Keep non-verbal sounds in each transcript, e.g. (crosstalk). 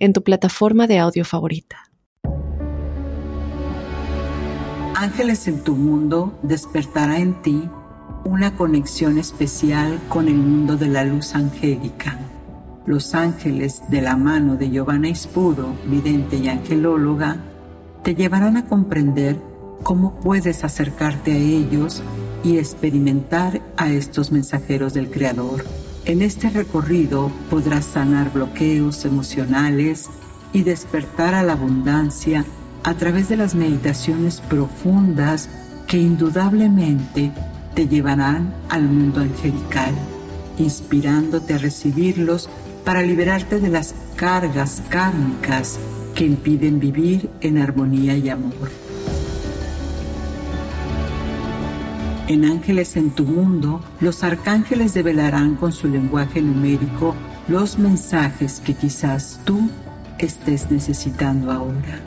en tu plataforma de audio favorita. Ángeles en tu mundo despertará en ti una conexión especial con el mundo de la luz angélica. Los ángeles de la mano de Giovanna Ispuro, vidente y angelóloga, te llevarán a comprender cómo puedes acercarte a ellos y experimentar a estos mensajeros del Creador en este recorrido podrás sanar bloqueos emocionales y despertar a la abundancia a través de las meditaciones profundas que indudablemente te llevarán al mundo angelical, inspirándote a recibirlos para liberarte de las cargas kármicas que impiden vivir en armonía y amor. En Ángeles en tu mundo, los arcángeles develarán con su lenguaje numérico los mensajes que quizás tú estés necesitando ahora.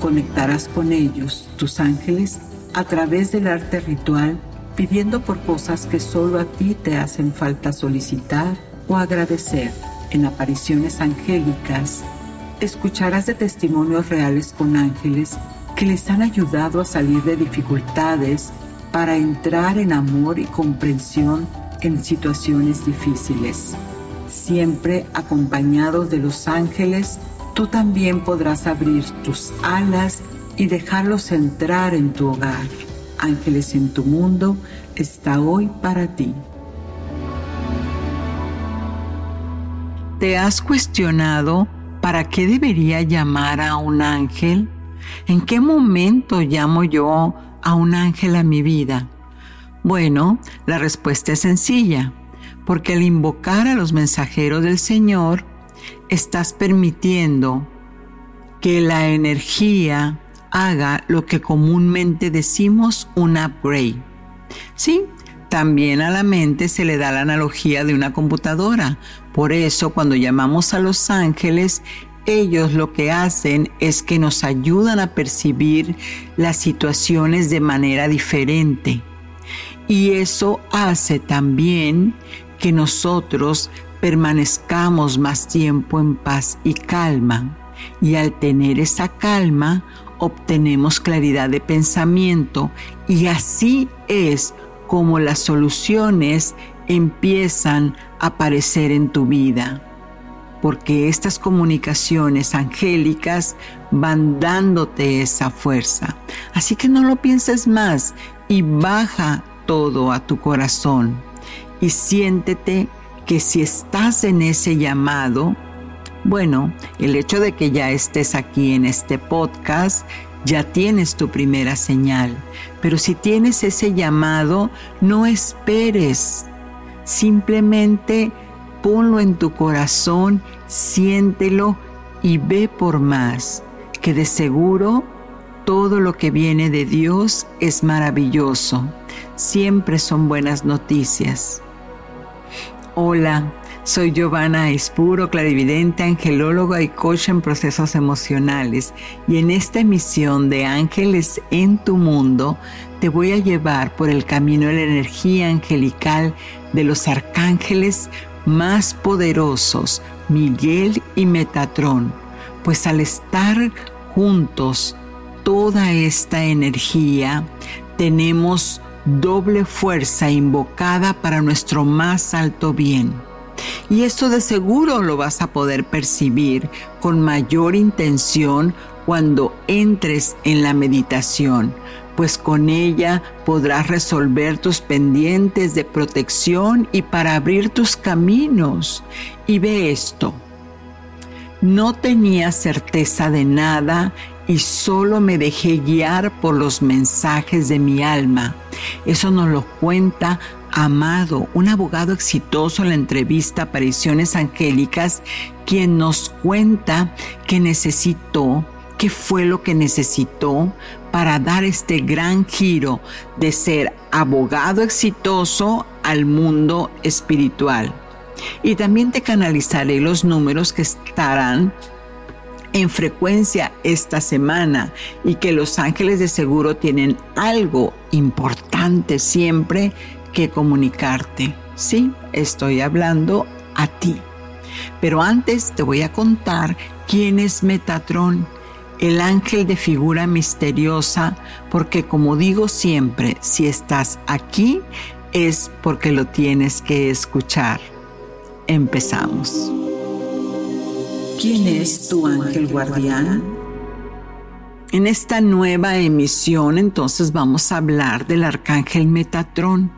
Conectarás con ellos, tus ángeles, a través del arte ritual, pidiendo por cosas que solo a ti te hacen falta solicitar o agradecer. En apariciones angélicas, escucharás de testimonios reales con ángeles que les han ayudado a salir de dificultades para entrar en amor y comprensión en situaciones difíciles. Siempre acompañados de los ángeles, tú también podrás abrir tus alas y dejarlos entrar en tu hogar. Ángeles en tu mundo está hoy para ti. ¿Te has cuestionado para qué debería llamar a un ángel? ¿En qué momento llamo yo a un ángel a mi vida? Bueno, la respuesta es sencilla, porque al invocar a los mensajeros del Señor, estás permitiendo que la energía haga lo que comúnmente decimos un upgrade. Sí, también a la mente se le da la analogía de una computadora. Por eso cuando llamamos a los ángeles, ellos lo que hacen es que nos ayudan a percibir las situaciones de manera diferente. Y eso hace también que nosotros permanezcamos más tiempo en paz y calma. Y al tener esa calma, obtenemos claridad de pensamiento y así es como las soluciones empiezan a aparecer en tu vida porque estas comunicaciones angélicas van dándote esa fuerza. Así que no lo pienses más y baja todo a tu corazón y siéntete que si estás en ese llamado, bueno, el hecho de que ya estés aquí en este podcast, ya tienes tu primera señal. Pero si tienes ese llamado, no esperes. Simplemente ponlo en tu corazón, siéntelo y ve por más, que de seguro todo lo que viene de Dios es maravilloso. Siempre son buenas noticias. Hola, soy Giovanna Espuro, clarividente, angelóloga y coach en procesos emocionales. Y en esta emisión de Ángeles en tu mundo, te voy a llevar por el camino de la energía angelical de los arcángeles más poderosos, Miguel y Metatrón, pues al estar juntos toda esta energía, tenemos doble fuerza invocada para nuestro más alto bien. Y esto de seguro lo vas a poder percibir con mayor intención cuando entres en la meditación, pues con ella podrás resolver tus pendientes de protección y para abrir tus caminos. Y ve esto, no tenía certeza de nada y solo me dejé guiar por los mensajes de mi alma. Eso nos lo cuenta amado, un abogado exitoso en la entrevista Apariciones Angélicas, quien nos cuenta que necesitó, qué fue lo que necesitó para dar este gran giro de ser abogado exitoso al mundo espiritual. Y también te canalizaré los números que estarán en frecuencia esta semana y que los ángeles de seguro tienen algo importante siempre que comunicarte. Sí, estoy hablando a ti. Pero antes te voy a contar quién es Metatrón, el ángel de figura misteriosa, porque como digo siempre, si estás aquí es porque lo tienes que escuchar. Empezamos. ¿Quién es tu ángel guardián? En esta nueva emisión entonces vamos a hablar del arcángel Metatrón.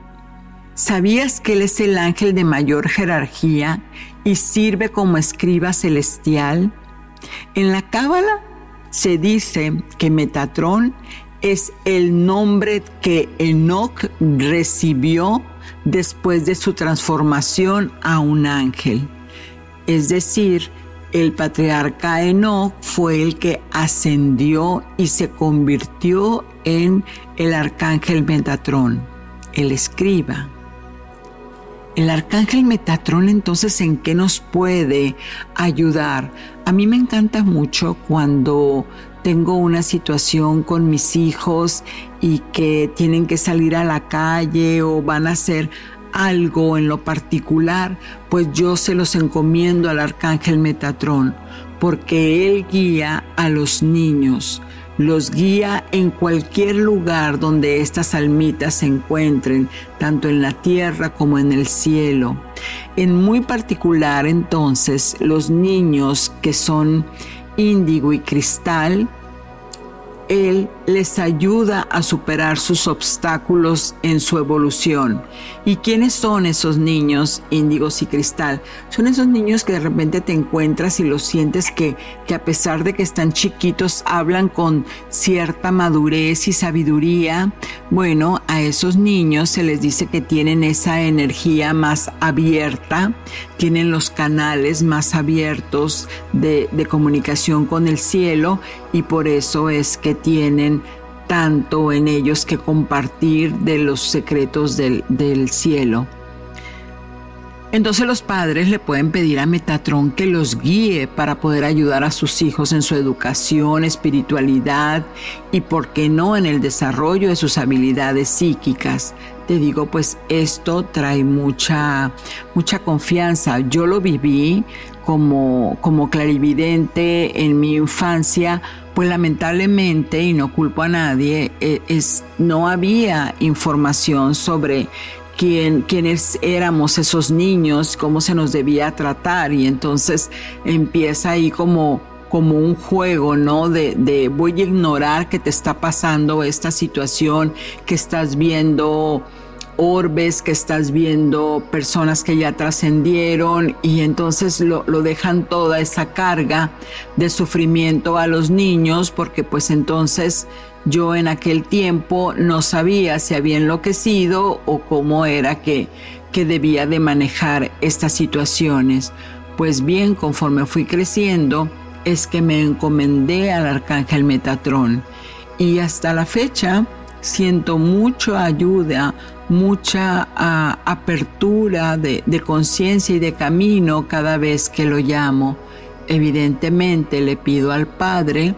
¿Sabías que él es el ángel de mayor jerarquía y sirve como escriba celestial? En la Cábala se dice que Metatrón es el nombre que Enoch recibió después de su transformación a un ángel. Es decir, el patriarca Enoch fue el que ascendió y se convirtió en el arcángel Metatrón, el escriba. El arcángel Metatrón entonces en qué nos puede ayudar? A mí me encanta mucho cuando tengo una situación con mis hijos y que tienen que salir a la calle o van a hacer algo en lo particular, pues yo se los encomiendo al arcángel Metatrón, porque él guía a los niños, los guía en cualquier lugar donde estas almitas se encuentren, tanto en la tierra como en el cielo. En muy particular entonces los niños que son índigo y cristal, él les ayuda a superar sus obstáculos en su evolución. ¿Y quiénes son esos niños índigos y cristal? Son esos niños que de repente te encuentras y los sientes que, que a pesar de que están chiquitos hablan con cierta madurez y sabiduría. Bueno, a esos niños se les dice que tienen esa energía más abierta, tienen los canales más abiertos de, de comunicación con el cielo y por eso es que tienen tanto en ellos que compartir de los secretos del, del cielo. Entonces los padres le pueden pedir a Metatrón que los guíe para poder ayudar a sus hijos en su educación, espiritualidad y, por qué no, en el desarrollo de sus habilidades psíquicas. Te digo, pues esto trae mucha, mucha confianza. Yo lo viví como, como clarividente en mi infancia pues lamentablemente, y no culpo a nadie, eh, es, no había información sobre quién, quiénes éramos esos niños, cómo se nos debía tratar, y entonces empieza ahí como como un juego, ¿no? De, de, voy a ignorar que te está pasando esta situación, que estás viendo orbes, que estás viendo personas que ya trascendieron y entonces lo, lo, dejan toda esa carga de sufrimiento a los niños porque pues entonces yo en aquel tiempo no sabía si había enloquecido o cómo era que, que debía de manejar estas situaciones. Pues bien, conforme fui creciendo, es que me encomendé al arcángel Metatrón y hasta la fecha siento mucha ayuda, mucha ah, apertura de, de conciencia y de camino cada vez que lo llamo. Evidentemente le pido al Padre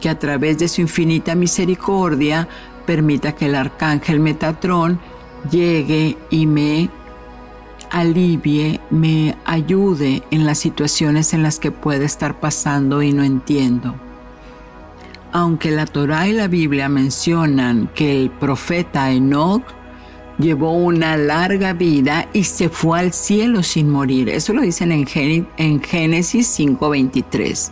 que a través de su infinita misericordia permita que el arcángel Metatrón llegue y me alivie, me ayude en las situaciones en las que puede estar pasando y no entiendo. Aunque la Torah y la Biblia mencionan que el profeta Enoch llevó una larga vida y se fue al cielo sin morir. Eso lo dicen en, Génesis 5:23.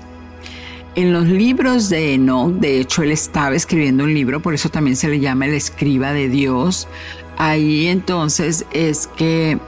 En los libros de Enoch, de hecho él estaba escribiendo un libro, por eso también se le llama el escriba de Dios. Ahí entonces es que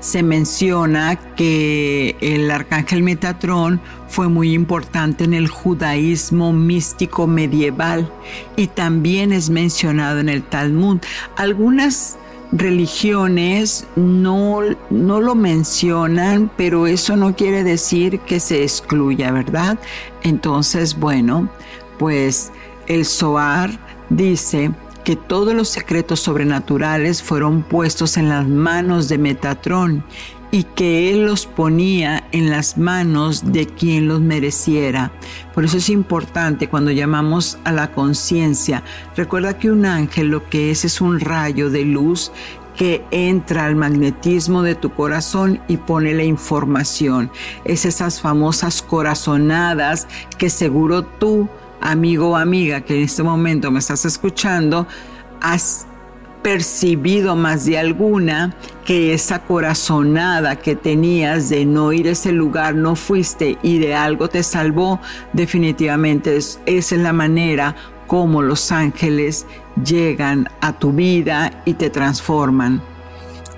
se menciona que el arcángel Metatrón fue muy importante en el judaísmo místico medieval y también es mencionado en el Talmud. Algunas religiones no, no lo mencionan, pero eso no quiere decir que se excluya, ¿verdad? Entonces, bueno, pues el Zohar dice que todos los secretos sobrenaturales fueron puestos en las manos de Metatrón y que Él los ponía en las manos de quien los mereciera. Por eso es importante cuando llamamos a la conciencia, recuerda que un ángel lo que es es un rayo de luz que entra al magnetismo de tu corazón y pone la información. Es esas famosas corazonadas que seguro tú, amigo o amiga, que en este momento me estás escuchando, has percibido más de alguna que esa corazonada que tenías de no ir a ese lugar, no fuiste y de algo te salvó, definitivamente esa es la manera como los ángeles llegan a tu vida y te transforman.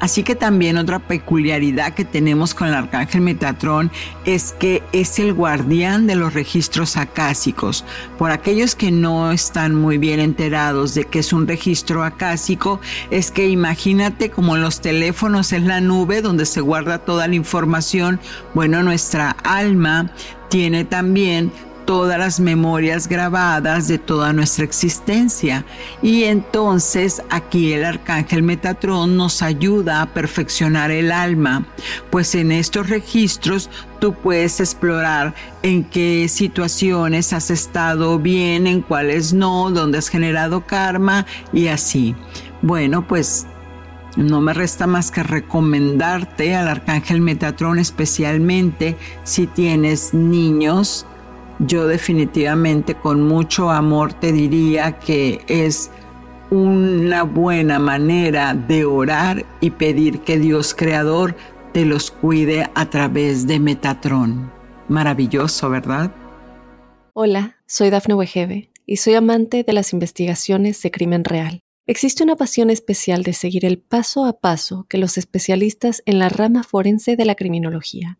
Así que también otra peculiaridad que tenemos con el arcángel Metatrón es que es el guardián de los registros acásicos. Por aquellos que no están muy bien enterados de qué es un registro acásico, es que imagínate como los teléfonos es la nube donde se guarda toda la información. Bueno, nuestra alma tiene también todas las memorias grabadas de toda nuestra existencia. Y entonces aquí el arcángel Metatrón nos ayuda a perfeccionar el alma, pues en estos registros tú puedes explorar en qué situaciones has estado bien, en cuáles no, dónde has generado karma y así. Bueno, pues no me resta más que recomendarte al Arcángel Metatrón especialmente si tienes niños yo definitivamente con mucho amor te diría que es una buena manera de orar y pedir que Dios Creador te los cuide a través de Metatrón. Maravilloso, ¿verdad? Hola, soy Dafne Wegebe y soy amante de las investigaciones de crimen real. Existe una pasión especial de seguir el paso a paso que los especialistas en la rama forense de la criminología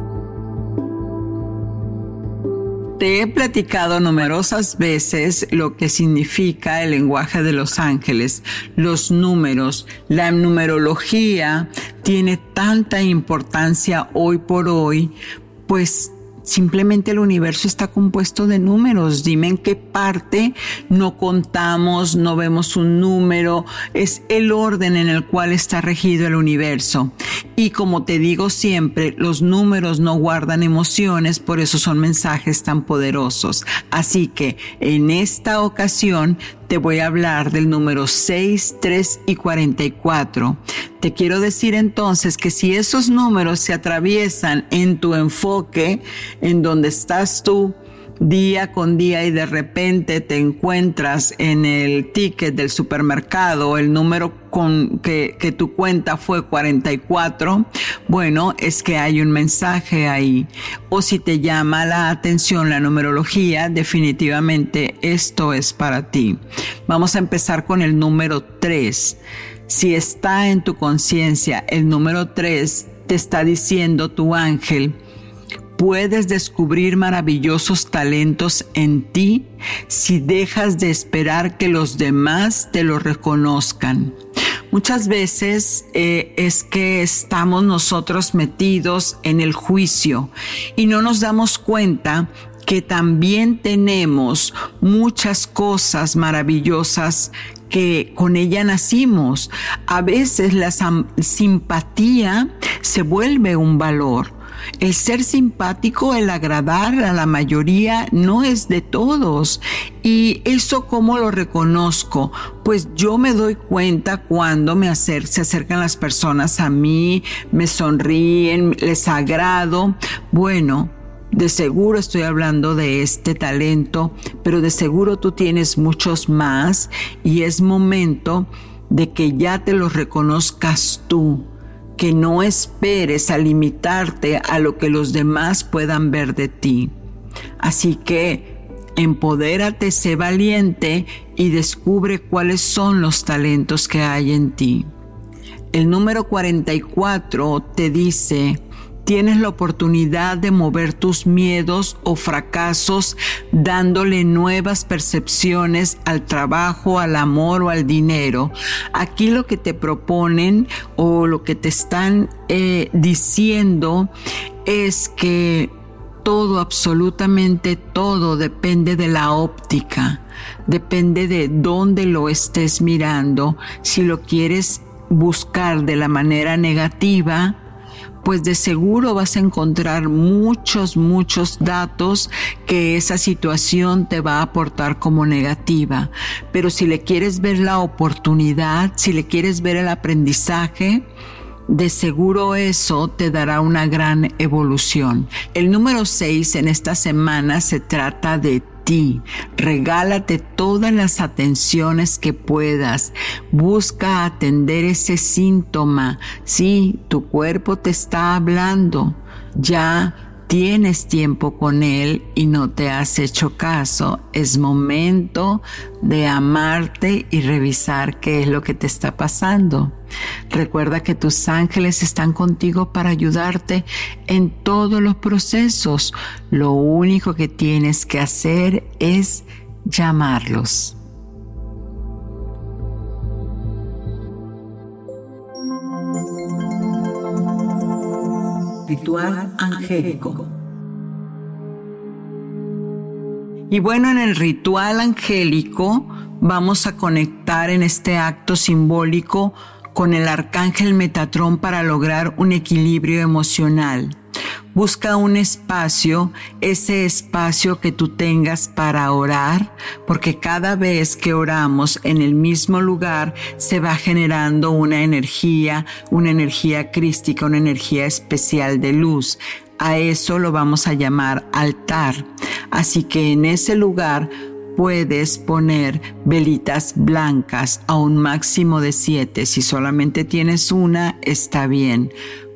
Te he platicado numerosas veces lo que significa el lenguaje de los ángeles, los números, la numerología tiene tanta importancia hoy por hoy, pues Simplemente el universo está compuesto de números. Dime en qué parte no contamos, no vemos un número. Es el orden en el cual está regido el universo. Y como te digo siempre, los números no guardan emociones, por eso son mensajes tan poderosos. Así que en esta ocasión te voy a hablar del número 6, 3 y 44. Te quiero decir entonces que si esos números se atraviesan en tu enfoque, en donde estás tú, día con día y de repente te encuentras en el ticket del supermercado, el número con que, que, tu cuenta fue 44, bueno, es que hay un mensaje ahí. O si te llama la atención la numerología, definitivamente esto es para ti. Vamos a empezar con el número 3. Si está en tu conciencia el número 3, te está diciendo tu ángel, puedes descubrir maravillosos talentos en ti si dejas de esperar que los demás te lo reconozcan. Muchas veces eh, es que estamos nosotros metidos en el juicio y no nos damos cuenta que también tenemos muchas cosas maravillosas que con ella nacimos. A veces la simpatía se vuelve un valor. El ser simpático, el agradar a la mayoría no es de todos. ¿Y eso cómo lo reconozco? Pues yo me doy cuenta cuando me se acercan las personas a mí, me sonríen, les agrado. Bueno, de seguro estoy hablando de este talento, pero de seguro tú tienes muchos más y es momento de que ya te los reconozcas tú que no esperes a limitarte a lo que los demás puedan ver de ti. Así que empodérate, sé valiente y descubre cuáles son los talentos que hay en ti. El número 44 te dice, tienes la oportunidad de mover tus miedos o fracasos dándole nuevas percepciones al trabajo, al amor o al dinero. Aquí lo que te proponen o lo que te están eh, diciendo es que todo, absolutamente todo depende de la óptica, depende de dónde lo estés mirando. Si lo quieres buscar de la manera negativa, pues de seguro vas a encontrar muchos, muchos datos que esa situación te va a aportar como negativa. Pero si le quieres ver la oportunidad, si le quieres ver el aprendizaje, de seguro eso te dará una gran evolución. El número 6 en esta semana se trata de ti. Regálate todas las atenciones que puedas. Busca atender ese síntoma. Sí, tu cuerpo te está hablando. Ya tienes tiempo con Él y no te has hecho caso, es momento de amarte y revisar qué es lo que te está pasando. Recuerda que tus ángeles están contigo para ayudarte en todos los procesos. Lo único que tienes que hacer es llamarlos. Ritual angélico. Y bueno, en el ritual angélico vamos a conectar en este acto simbólico con el arcángel Metatrón para lograr un equilibrio emocional. Busca un espacio, ese espacio que tú tengas para orar, porque cada vez que oramos en el mismo lugar se va generando una energía, una energía crística, una energía especial de luz. A eso lo vamos a llamar altar. Así que en ese lugar puedes poner velitas blancas a un máximo de siete. Si solamente tienes una, está bien.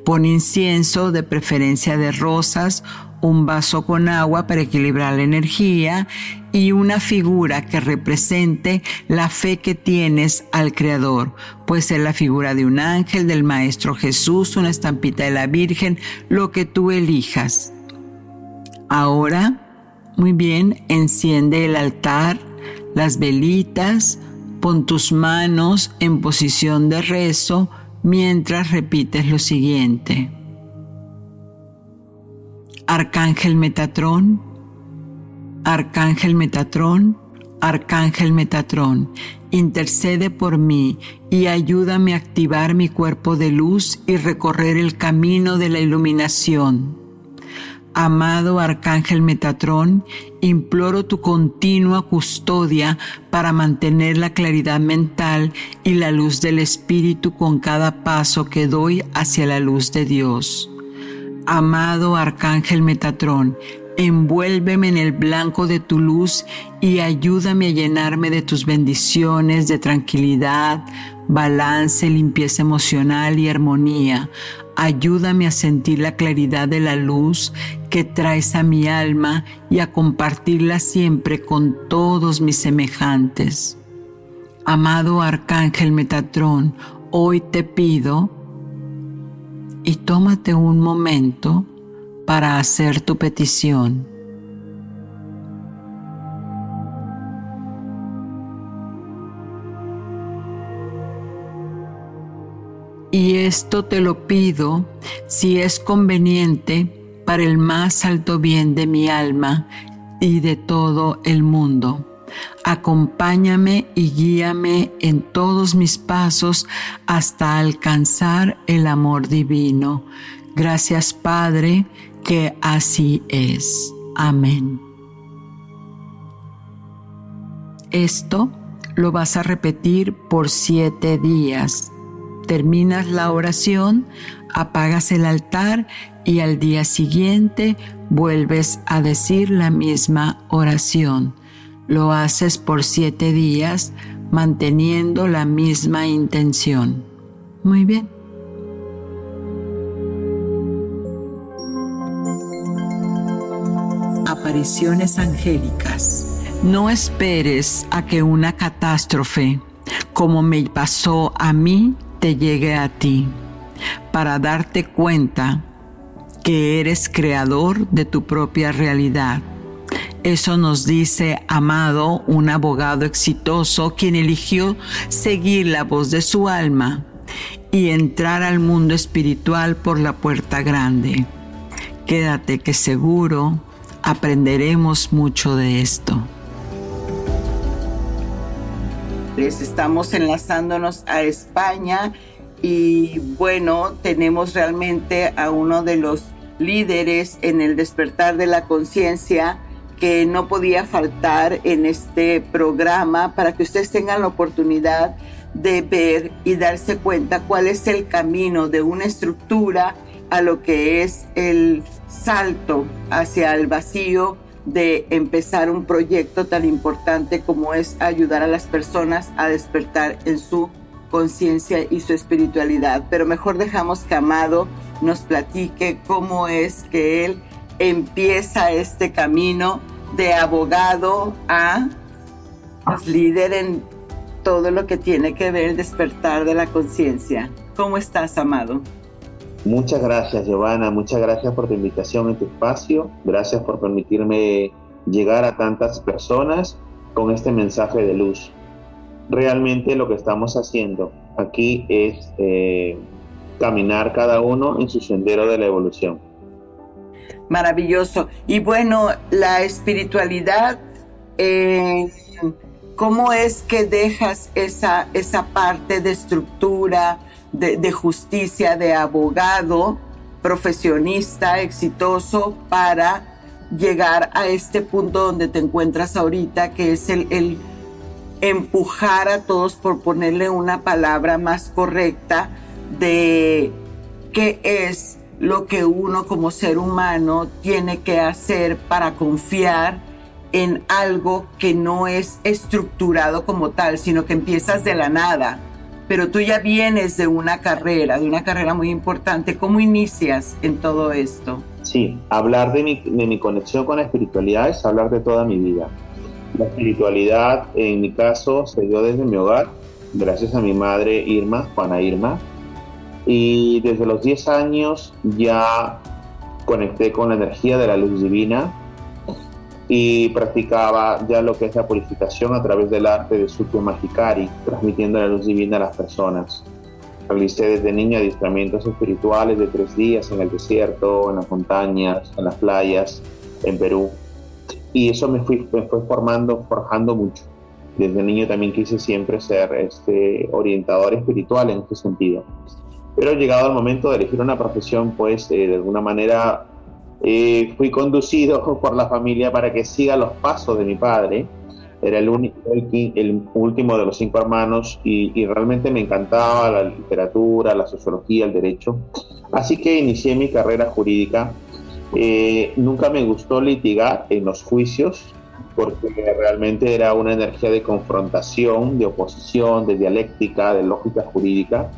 Pon incienso, de preferencia de rosas, un vaso con agua para equilibrar la energía y una figura que represente la fe que tienes al Creador. Puede ser la figura de un ángel, del Maestro Jesús, una estampita de la Virgen, lo que tú elijas. Ahora, muy bien, enciende el altar, las velitas, pon tus manos en posición de rezo, mientras repites lo siguiente. Arcángel Metatrón, Arcángel Metatrón, Arcángel Metatrón, intercede por mí y ayúdame a activar mi cuerpo de luz y recorrer el camino de la iluminación. Amado Arcángel Metatrón, imploro tu continua custodia para mantener la claridad mental y la luz del Espíritu con cada paso que doy hacia la luz de Dios. Amado Arcángel Metatrón, envuélveme en el blanco de tu luz y ayúdame a llenarme de tus bendiciones, de tranquilidad, balance, limpieza emocional y armonía. Ayúdame a sentir la claridad de la luz que traes a mi alma y a compartirla siempre con todos mis semejantes. Amado Arcángel Metatrón, hoy te pido y tómate un momento para hacer tu petición. Y esto te lo pido si es conveniente para el más alto bien de mi alma y de todo el mundo. Acompáñame y guíame en todos mis pasos hasta alcanzar el amor divino. Gracias Padre, que así es. Amén. Esto lo vas a repetir por siete días terminas la oración, apagas el altar y al día siguiente vuelves a decir la misma oración. Lo haces por siete días manteniendo la misma intención. Muy bien. apariciones angélicas. No esperes a que una catástrofe, como me pasó a mí, te llegue a ti, para darte cuenta que eres creador de tu propia realidad. Eso nos dice Amado, un abogado exitoso, quien eligió seguir la voz de su alma y entrar al mundo espiritual por la puerta grande. Quédate que seguro aprenderemos mucho de esto. Estamos enlazándonos a España y bueno, tenemos realmente a uno de los líderes en el despertar de la conciencia que no podía faltar en este programa para que ustedes tengan la oportunidad de ver y darse cuenta cuál es el camino de una estructura a lo que es el salto hacia el vacío de empezar un proyecto tan importante como es ayudar a las personas a despertar en su conciencia y su espiritualidad. Pero mejor dejamos que Amado nos platique cómo es que él empieza este camino de abogado a líder en todo lo que tiene que ver el despertar de la conciencia. ¿Cómo estás, Amado? Muchas gracias, Giovanna. Muchas gracias por tu invitación en tu espacio. Gracias por permitirme llegar a tantas personas con este mensaje de luz. Realmente lo que estamos haciendo aquí es eh, caminar cada uno en su sendero de la evolución. Maravilloso. Y bueno, la espiritualidad, eh, ¿cómo es que dejas esa, esa parte de estructura, de, justicia, de abogado, profesionista, exitoso, para llegar a este punto donde te encuentras ahorita, que es el, el empujar a todos, por ponerle una palabra más correcta, de qué es lo que uno como ser humano tiene que hacer para confiar en algo que no es estructurado como tal, sino que empiezas de la nada pero tú ya vienes de una carrera, de una carrera muy importante. ¿Cómo inicias en todo esto? Sí, hablar de mi, de mi conexión con la espiritualidad es hablar de toda mi vida. La espiritualidad, en mi caso, se dio desde mi hogar, gracias a mi madre Irma, Juana Irma. Y desde los 10 años ya conecté con la energía de la luz divina y practicaba ya lo que es la purificación a través del arte de Sutya Mahikari, transmitiendo la luz divina a las personas. Realicé desde niña adiestramientos espirituales de tres días en el desierto, en las montañas, en las playas, en Perú. Y eso me, fui, me fue formando, forjando mucho. Desde niño también quise siempre ser este, orientador espiritual en este sentido. Pero llegado el momento de elegir una profesión, pues eh, de alguna manera eh, fui conducido por la familia para que siga los pasos de mi padre. Era el, único, el, último de los cinco hermanos y, realmente me encantaba la literatura, la sociología, el derecho. Así que inicié mi carrera jurídica. Eh, nunca me gustó litigar en los juicios porque realmente era una energía de confrontación, de oposición, de dialéctica, de lógica jurídica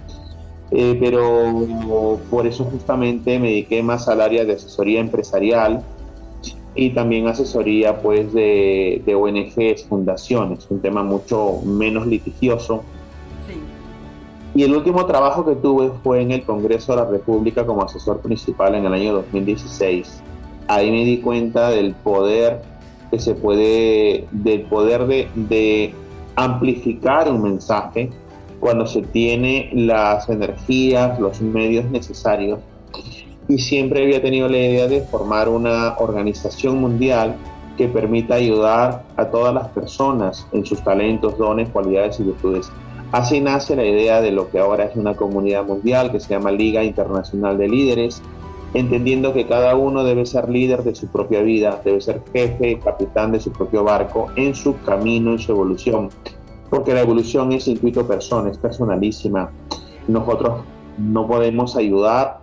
eh, pero por eso justamente me dediqué más al área de asesoría empresarial y también asesoría pues de, de ONGs, fundaciones, un tema mucho menos litigioso. Y el último trabajo que tuve fue en el Congreso de la República como asesor principal en el año 2016. Ahí me di cuenta del poder que se puede, del poder de, de amplificar un mensaje cuando se tiene las energías, los medios necesarios. Y siempre había tenido la idea de formar una organización mundial que permita ayudar a todas las personas en sus talentos, dones, cualidades y virtudes. Así nace la idea de lo que ahora es una comunidad mundial que se llama Liga Internacional de Líderes, entendiendo que cada uno debe ser líder de su propia vida, debe ser jefe, capitán de su propio barco en su camino, en su evolución porque la evolución es intuito persona, es personalísima. Nosotros no podemos ayudar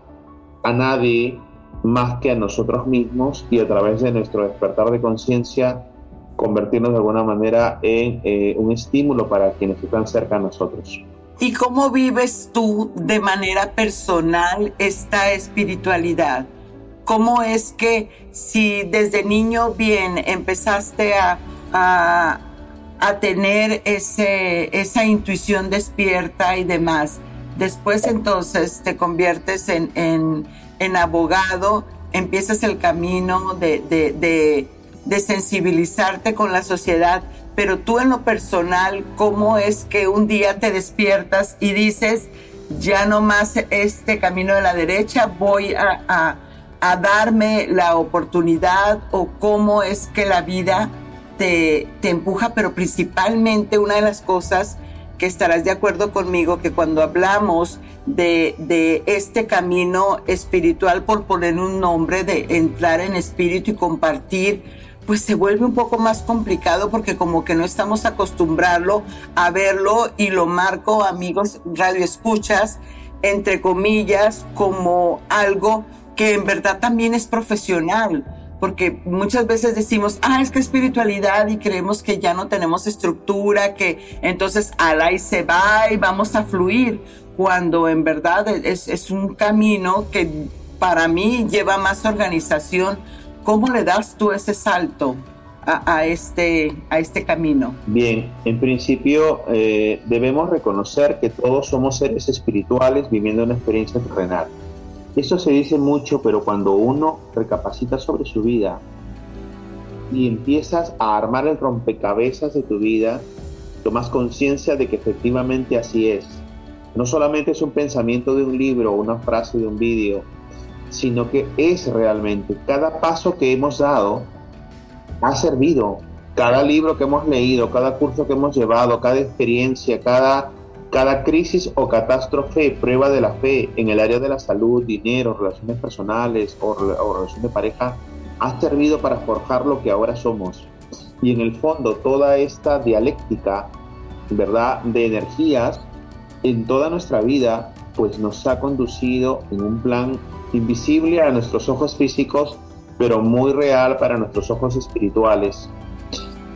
a nadie más que a nosotros mismos y a través de nuestro despertar de conciencia convertirnos de alguna manera en eh, un estímulo para quienes están cerca de nosotros. ¿Y cómo vives tú de manera personal esta espiritualidad? ¿Cómo es que si desde niño bien empezaste a, a, tener ese, esa intuición despierta y demás, después entonces te conviertes en, en, abogado, empiezas el camino de, de, de sensibilizarte con la sociedad, pero tú en lo personal, ¿cómo es que un día te despiertas y dices, ya no más este camino de la derecha, voy a, darme la oportunidad o cómo es que la vida te, empuja, pero principalmente una de las cosas que estarás de acuerdo conmigo, que cuando hablamos de, de, este camino espiritual, por poner un nombre, de entrar en espíritu y compartir, pues se vuelve un poco más complicado porque como que no estamos acostumbrarlo a verlo y lo marco, amigos, radio escuchas, entre comillas, como algo que en verdad también es profesional. Porque muchas veces decimos, ah, es que espiritualidad y creemos que ya no tenemos estructura, que entonces ala y se va y vamos a fluir, cuando en verdad es, es un camino que para mí lleva más organización, ¿Cómo le das tú ese salto a, este, a este camino? Bien, en principio eh, debemos reconocer que todos somos seres espirituales viviendo una experiencia terrenal. Eso se dice mucho, pero cuando uno recapacita sobre su vida y empiezas a armar el rompecabezas de tu vida, tomas conciencia de que efectivamente así es. No solamente es un pensamiento de un libro o una frase de un vídeo, sino que es realmente. Cada paso que hemos dado ha servido. Cada libro que hemos leído, cada curso que hemos llevado, cada experiencia, cada, cada crisis o catástrofe, prueba de la fe en el área de la salud, dinero, relaciones personales o, o relación de pareja, ha servido para forjar lo que ahora somos. Y en el fondo, toda esta dialéctica, ¿verdad?, de energías en toda nuestra vida, pues nos ha conducido en un plan invisible a nuestros ojos físicos, pero muy real para nuestros ojos espirituales.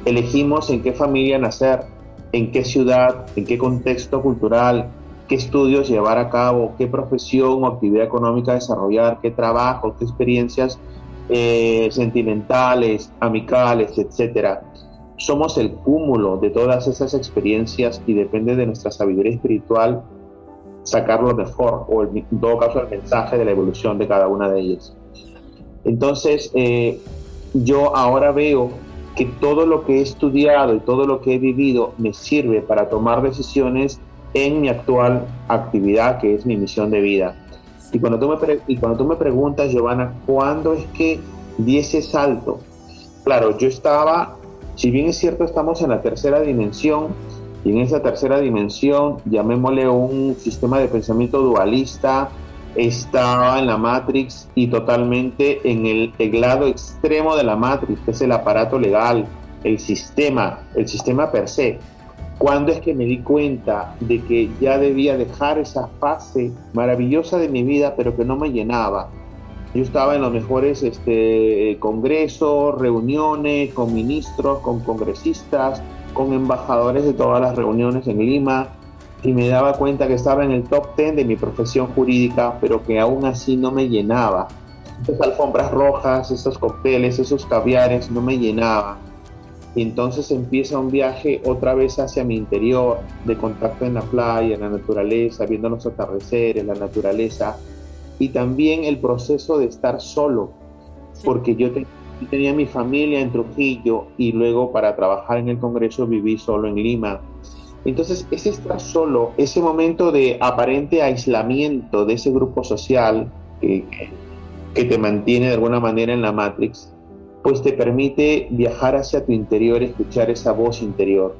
Elegimos en qué familia nacer, en qué ciudad, en qué contexto cultural, qué estudios llevar a cabo, qué profesión o actividad económica desarrollar, qué trabajo, qué experiencias eh, sentimentales, amicales, etc. Somos el cúmulo de todas esas experiencias y depende de nuestra sabiduría espiritual sacarlo mejor, o en todo caso el mensaje de la evolución de cada una de ellas. Entonces, eh, yo ahora veo que todo lo que he estudiado y todo lo que he vivido me sirve para tomar decisiones en mi actual actividad, que es mi misión de vida. Y cuando tú me, y cuando tú me preguntas, Giovanna, ¿cuándo es que di ese salto? Claro, yo estaba, si bien es cierto, estamos en la tercera dimensión, y en esa tercera dimensión, llamémosle un sistema de pensamiento dualista, estaba en la Matrix y totalmente en el, lado extremo de la Matrix, que es el aparato legal, el sistema, el sistema per se. Cuando es que me di cuenta de que ya debía dejar esa fase maravillosa de mi vida, pero que no me llenaba? Yo estaba en los mejores este, congresos, reuniones, con ministros, con congresistas, con embajadores de todas las reuniones en Lima y me daba cuenta que estaba en el top 10 de mi profesión jurídica, pero que aún así no me llenaba. Esas alfombras rojas, esos cócteles, esos caviares no me llenaban. Y entonces empieza un viaje otra vez hacia mi interior, de contacto en la playa, en la naturaleza, viendo los atardeceres, la naturaleza, y también el proceso de estar solo, porque yo tenía tenía mi familia en Trujillo y luego para trabajar en el Congreso viví solo en Lima. Entonces, ese estar solo, ese momento de aparente aislamiento de ese grupo social que, que te mantiene de alguna manera en la Matrix, pues te permite viajar hacia tu interior, escuchar esa voz interior.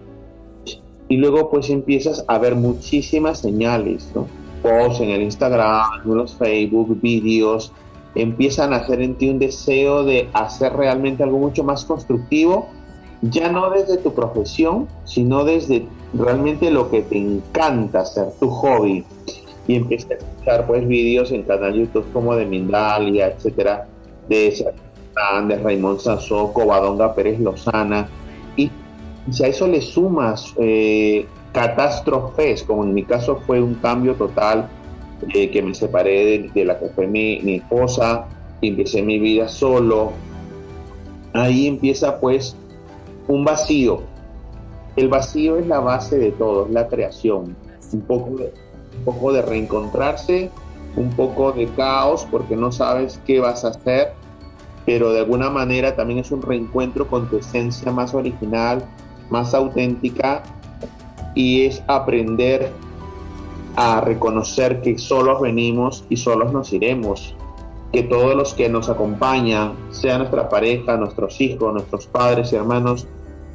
Y luego pues empiezas a ver muchísimas señales, ¿no? Posts en el Instagram, en los Facebook, vídeos, empiezan a hacer en ti un deseo de hacer realmente algo mucho más constructivo, ya no desde tu profesión, sino desde realmente lo que te encanta hacer, tu hobby. Y empiezas a escuchar pues vídeos en canal YouTube como de Mindalia, etcétera, de de Raymond Sassó, Covadonga Pérez Lozana. Y si a eso le sumas eh, catástrofes, como en mi caso fue un cambio total eh, que me separé de, la que fue mi, esposa, empecé mi vida solo. Ahí empieza pues un vacío. El vacío es la base de todo, es la creación. Un poco, un poco de reencontrarse, un poco de caos porque no sabes qué vas a hacer, pero de alguna manera también es un reencuentro con tu esencia más original, más auténtica y es aprender a reconocer que solos venimos y solos nos iremos, que todos los que nos acompañan, sea nuestra pareja, nuestros hijos, nuestros padres y hermanos,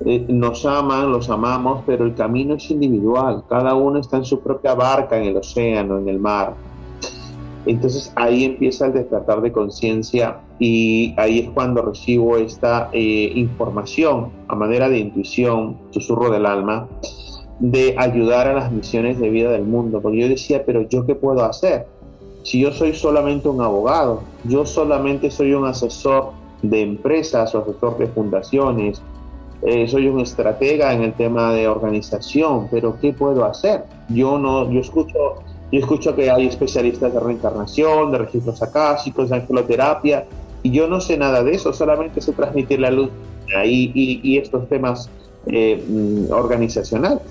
eh, nos aman, los amamos, pero el camino es individual, cada uno está en su propia barca, en el océano, en el mar. Entonces ahí empieza el despertar de conciencia y ahí es cuando recibo esta eh, información a manera de intuición, susurro del alma, de ayudar a las misiones de vida del mundo. Porque yo decía, pero yo qué puedo hacer? Si yo soy solamente un abogado, yo solamente soy un asesor de empresas o asesor de fundaciones, eh, soy un estratega en el tema de organización, pero ¿qué puedo hacer? Yo no, yo escucho, yo escucho que hay especialistas de reencarnación, de registros acásicos, de angeloterapia, y yo no sé nada de eso, solamente sé transmitir la luz ahí y, estos temas eh, mm, organizacionales.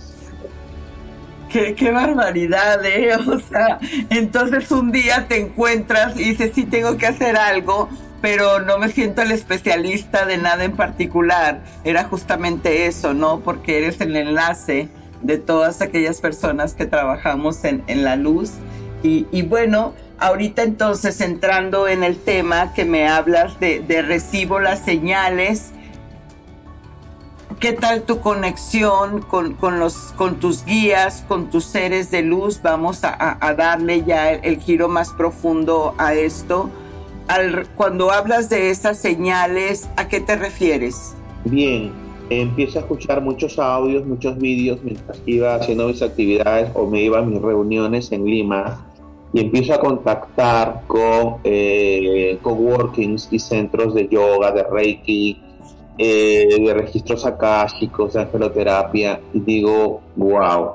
Qué, barbaridad, ¿eh? (laughs) O sea, entonces un día te encuentras y dices, sí, tengo que hacer algo, pero no me siento el especialista de nada en particular. Era justamente eso, ¿no? Porque eres el enlace de todas aquellas personas que trabajamos en, la luz. Y, bueno, ahorita entonces entrando en el tema que me hablas de, recibo las señales ¿Qué tal tu conexión con, los, con tus guías, con tus seres de luz? Vamos a, darle ya el, giro más profundo a esto. Cuando hablas de esas señales, ¿a qué te refieres? Bien, empiezo a escuchar muchos audios, muchos vídeos mientras iba haciendo mis actividades o me iba a mis reuniones en Lima y empiezo a contactar con eh, coworkings y centros de yoga, de Reiki, eh, de registros akáshicos, de angeloterapia, y digo, wow,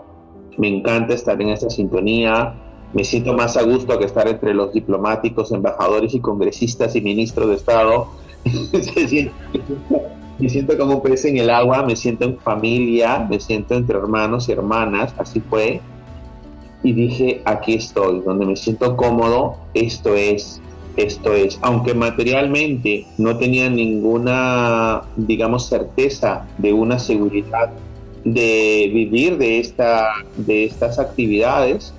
me encanta estar en esta sintonía, me siento más a gusto que estar entre los diplomáticos, embajadores y congresistas y ministros de Estado. (laughs) me siento como un pez en el agua, me siento en familia, me siento entre hermanos y hermanas, así fue. Y dije, aquí estoy, donde me siento cómodo, esto es esto es, aunque materialmente no tenía ninguna, digamos, certeza de una seguridad de vivir de, esta, de estas actividades,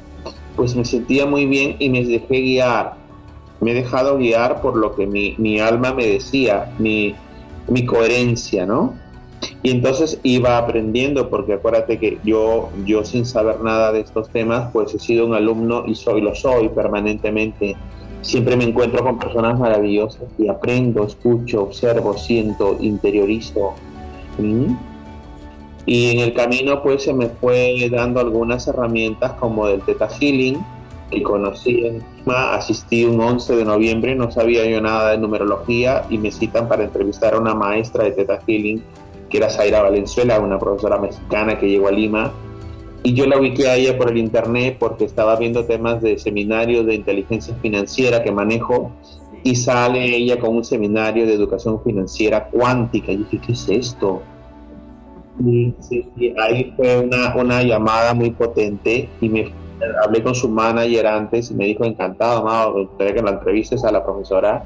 pues me sentía muy bien y me dejé guiar. Me he dejado guiar por lo que mi, alma me decía, mi, mi coherencia, ¿no? Y entonces iba aprendiendo, porque acuérdate que yo, yo sin saber nada de estos temas, pues he sido un alumno y soy, lo soy permanentemente Siempre me encuentro con personas maravillosas y aprendo, escucho, observo, siento, interiorizo. Y en el camino pues se me fue dando algunas herramientas como del Theta Healing, que conocí en asistí un 11 de noviembre, no sabía yo nada de numerología y me citan para entrevistar a una maestra de Theta Healing, que era Zaira Valenzuela, una profesora mexicana que llegó a Lima y yo la ubiqué a ella por el internet porque estaba viendo temas de seminarios de inteligencia financiera que manejo y sale ella con un seminario de educación financiera cuántica. Y dije, ¿qué es esto? Y ahí fue una, una, llamada muy potente y me hablé con su manager antes y me dijo, encantado, amado, me que la entrevistes a la profesora.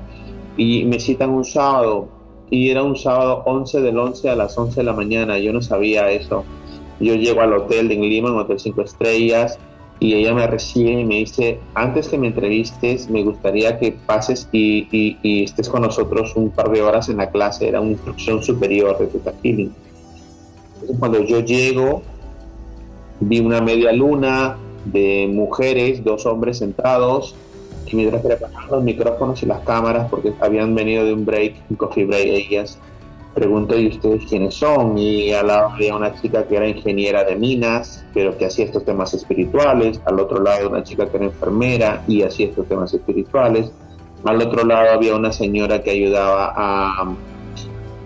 Y me citan un sábado y era un sábado 11 del 11 a las 11 de la mañana. Yo no sabía eso yo llego al hotel en Lima, un hotel cinco estrellas, y ella me recibe y me dice, antes que me entrevistes, me gustaría que pases y, estés con nosotros un par de horas en la clase, era una instrucción superior de Theta Healing. Entonces, cuando yo llego, vi una media luna de mujeres, dos hombres sentados, y mientras preparaban los micrófonos y las cámaras, porque habían venido de un break, un coffee break ellas, pregunto, ¿y ustedes quiénes son? Y al lado había una chica que era ingeniera de minas, pero que hacía estos temas espirituales. Al otro lado una chica que era enfermera y hacía estos temas espirituales. Al otro lado había una señora que ayudaba a,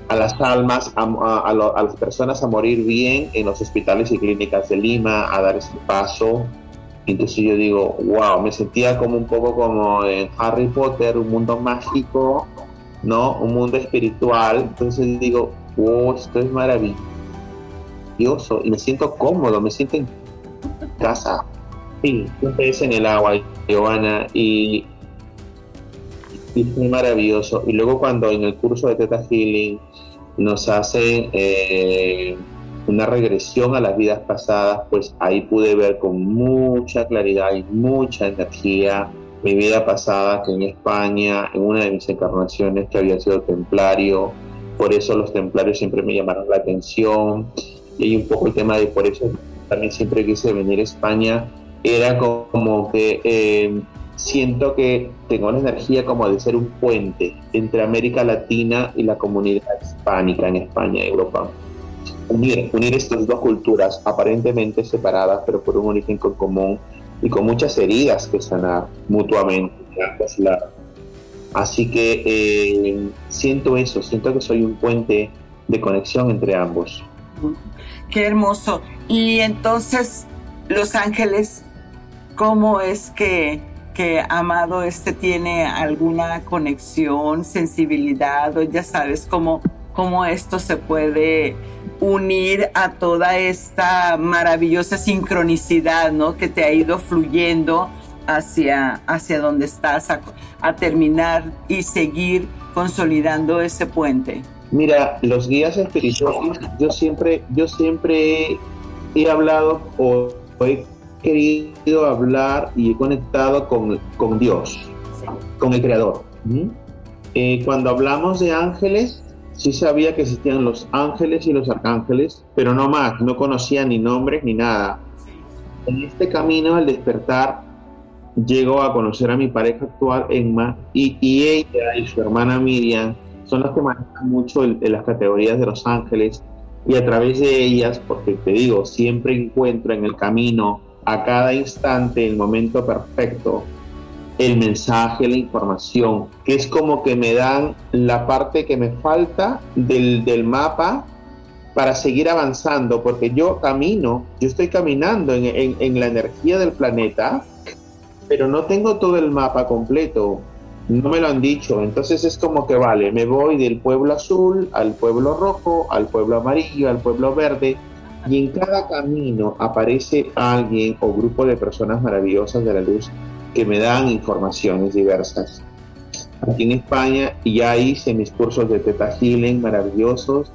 a las almas, a, a, a, las personas a morir bien en los hospitales y clínicas de Lima, a dar ese paso. Entonces yo digo, wow, me sentía como un poco como en Harry Potter, un mundo mágico, ¿no? Un mundo espiritual. Entonces digo, wow, esto es maravilloso. Y me siento cómodo, me siento en casa. Sí, un pez en el agua, Giovanna, y, fue maravilloso. Y luego cuando en el curso de Teta Healing nos hacen... Eh, una regresión a las vidas pasadas, pues ahí pude ver con mucha claridad y mucha energía mi vida pasada, que en España, en una de mis encarnaciones que había sido templario, por eso los templarios siempre me llamaron la atención, y un poco el tema de por eso también siempre quise venir a España, era como que eh, siento que tengo la energía como de ser un puente entre América Latina y la comunidad hispánica en España Europa unir, unir estas dos culturas aparentemente separadas, pero por un origen común y con muchas heridas que sanar mutuamente Así que eh, siento eso, siento que soy un puente de conexión entre ambos. Qué hermoso. Y entonces, Los Ángeles, ¿cómo es que, que Amado este tiene alguna conexión, sensibilidad, o ya sabes cómo, cómo esto se puede unir a toda esta maravillosa sincronicidad, ¿no? Que te ha ido fluyendo hacia, hacia donde estás a, terminar y seguir consolidando ese puente. Mira, los guías espirituales, yo siempre, yo siempre he hablado o, he querido hablar y he conectado con, con Dios, con el Creador. Eh, cuando hablamos de ángeles, sí sabía que existían los ángeles y los arcángeles, pero no más, no conocía ni nombres ni nada. En este camino, al despertar, llego a conocer a mi pareja actual, Emma, y, ella y su hermana Miriam son las que manejan mucho en las categorías de los ángeles, y a través de ellas, porque te digo, siempre encuentro en el camino, a cada instante, el momento perfecto el mensaje, la información, que es como que me dan la parte que me falta del, mapa para seguir avanzando, porque yo camino, yo estoy caminando en, la energía del planeta, pero no tengo todo el mapa completo, no me lo han dicho, entonces es como que vale, me voy del pueblo azul al pueblo rojo, al pueblo amarillo, al pueblo verde, y en cada camino aparece alguien o grupo de personas maravillosas de la luz que me dan informaciones diversas. Aquí en España ya hice mis cursos de Teta Healing maravillosos.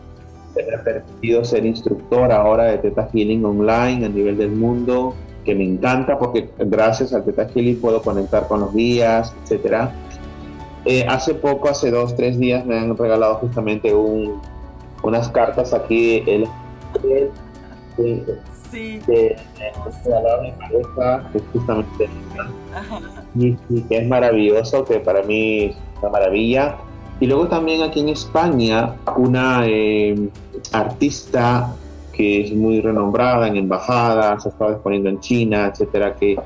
Me ha permitido ser instructor ahora de Teta Healing online a nivel del mundo, que me encanta porque gracias al Teta Healing puedo conectar con los guías, etc. Eh, hace poco, hace dos, tres días, me han regalado justamente un, unas cartas aquí. El, sí. que justamente y, que es maravilloso, que para mí es una maravilla. Y luego también aquí en España, una eh, artista que es muy renombrada en embajadas, ha estado exponiendo en China, etcétera, que,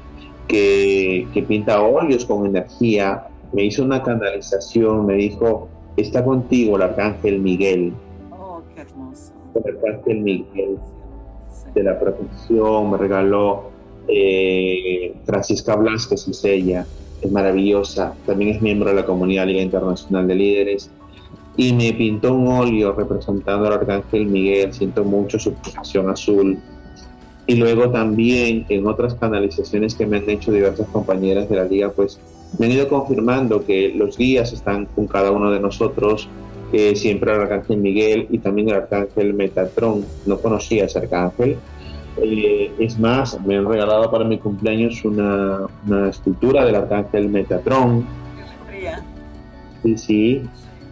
que, que pinta óleos con energía, me hizo una canalización, me dijo, está contigo el arcángel Miguel. Oh, qué hermoso. El arcángel Miguel de la protección, me regaló eh, Francisca Blasquez, es ella, es maravillosa, también es miembro de la comunidad Liga Internacional de Líderes, y me pintó un óleo representando al Arcángel Miguel, siento mucho su protección azul. Y luego también en otras canalizaciones que me han hecho diversas compañeras de la liga, pues me han ido confirmando que los guías están con cada uno de nosotros, siempre el Arcángel Miguel y también el Arcángel Metatron. No conocía ese arcángel. Eh, es más, me han regalado para mi cumpleaños una, una escultura del Arcángel Metatron. Sí, sí.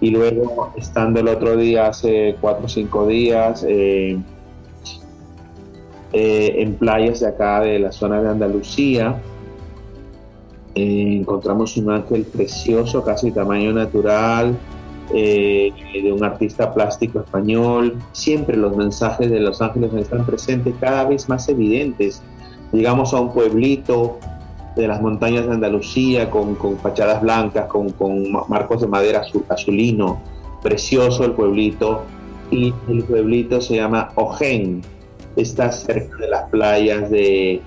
Y luego, estando el otro día, hace cuatro o cinco días, eh, eh, en playas de acá de la zona de Andalucía, encontramos un ángel precioso, casi tamaño natural, eh, de un artista plástico español. Siempre los mensajes de Los Ángeles están presentes, cada vez más evidentes. Llegamos a un pueblito de las montañas de Andalucía con, fachadas blancas, con, marcos de madera azulino, precioso el pueblito. Y el pueblito se llama Ojén, está cerca de las playas de,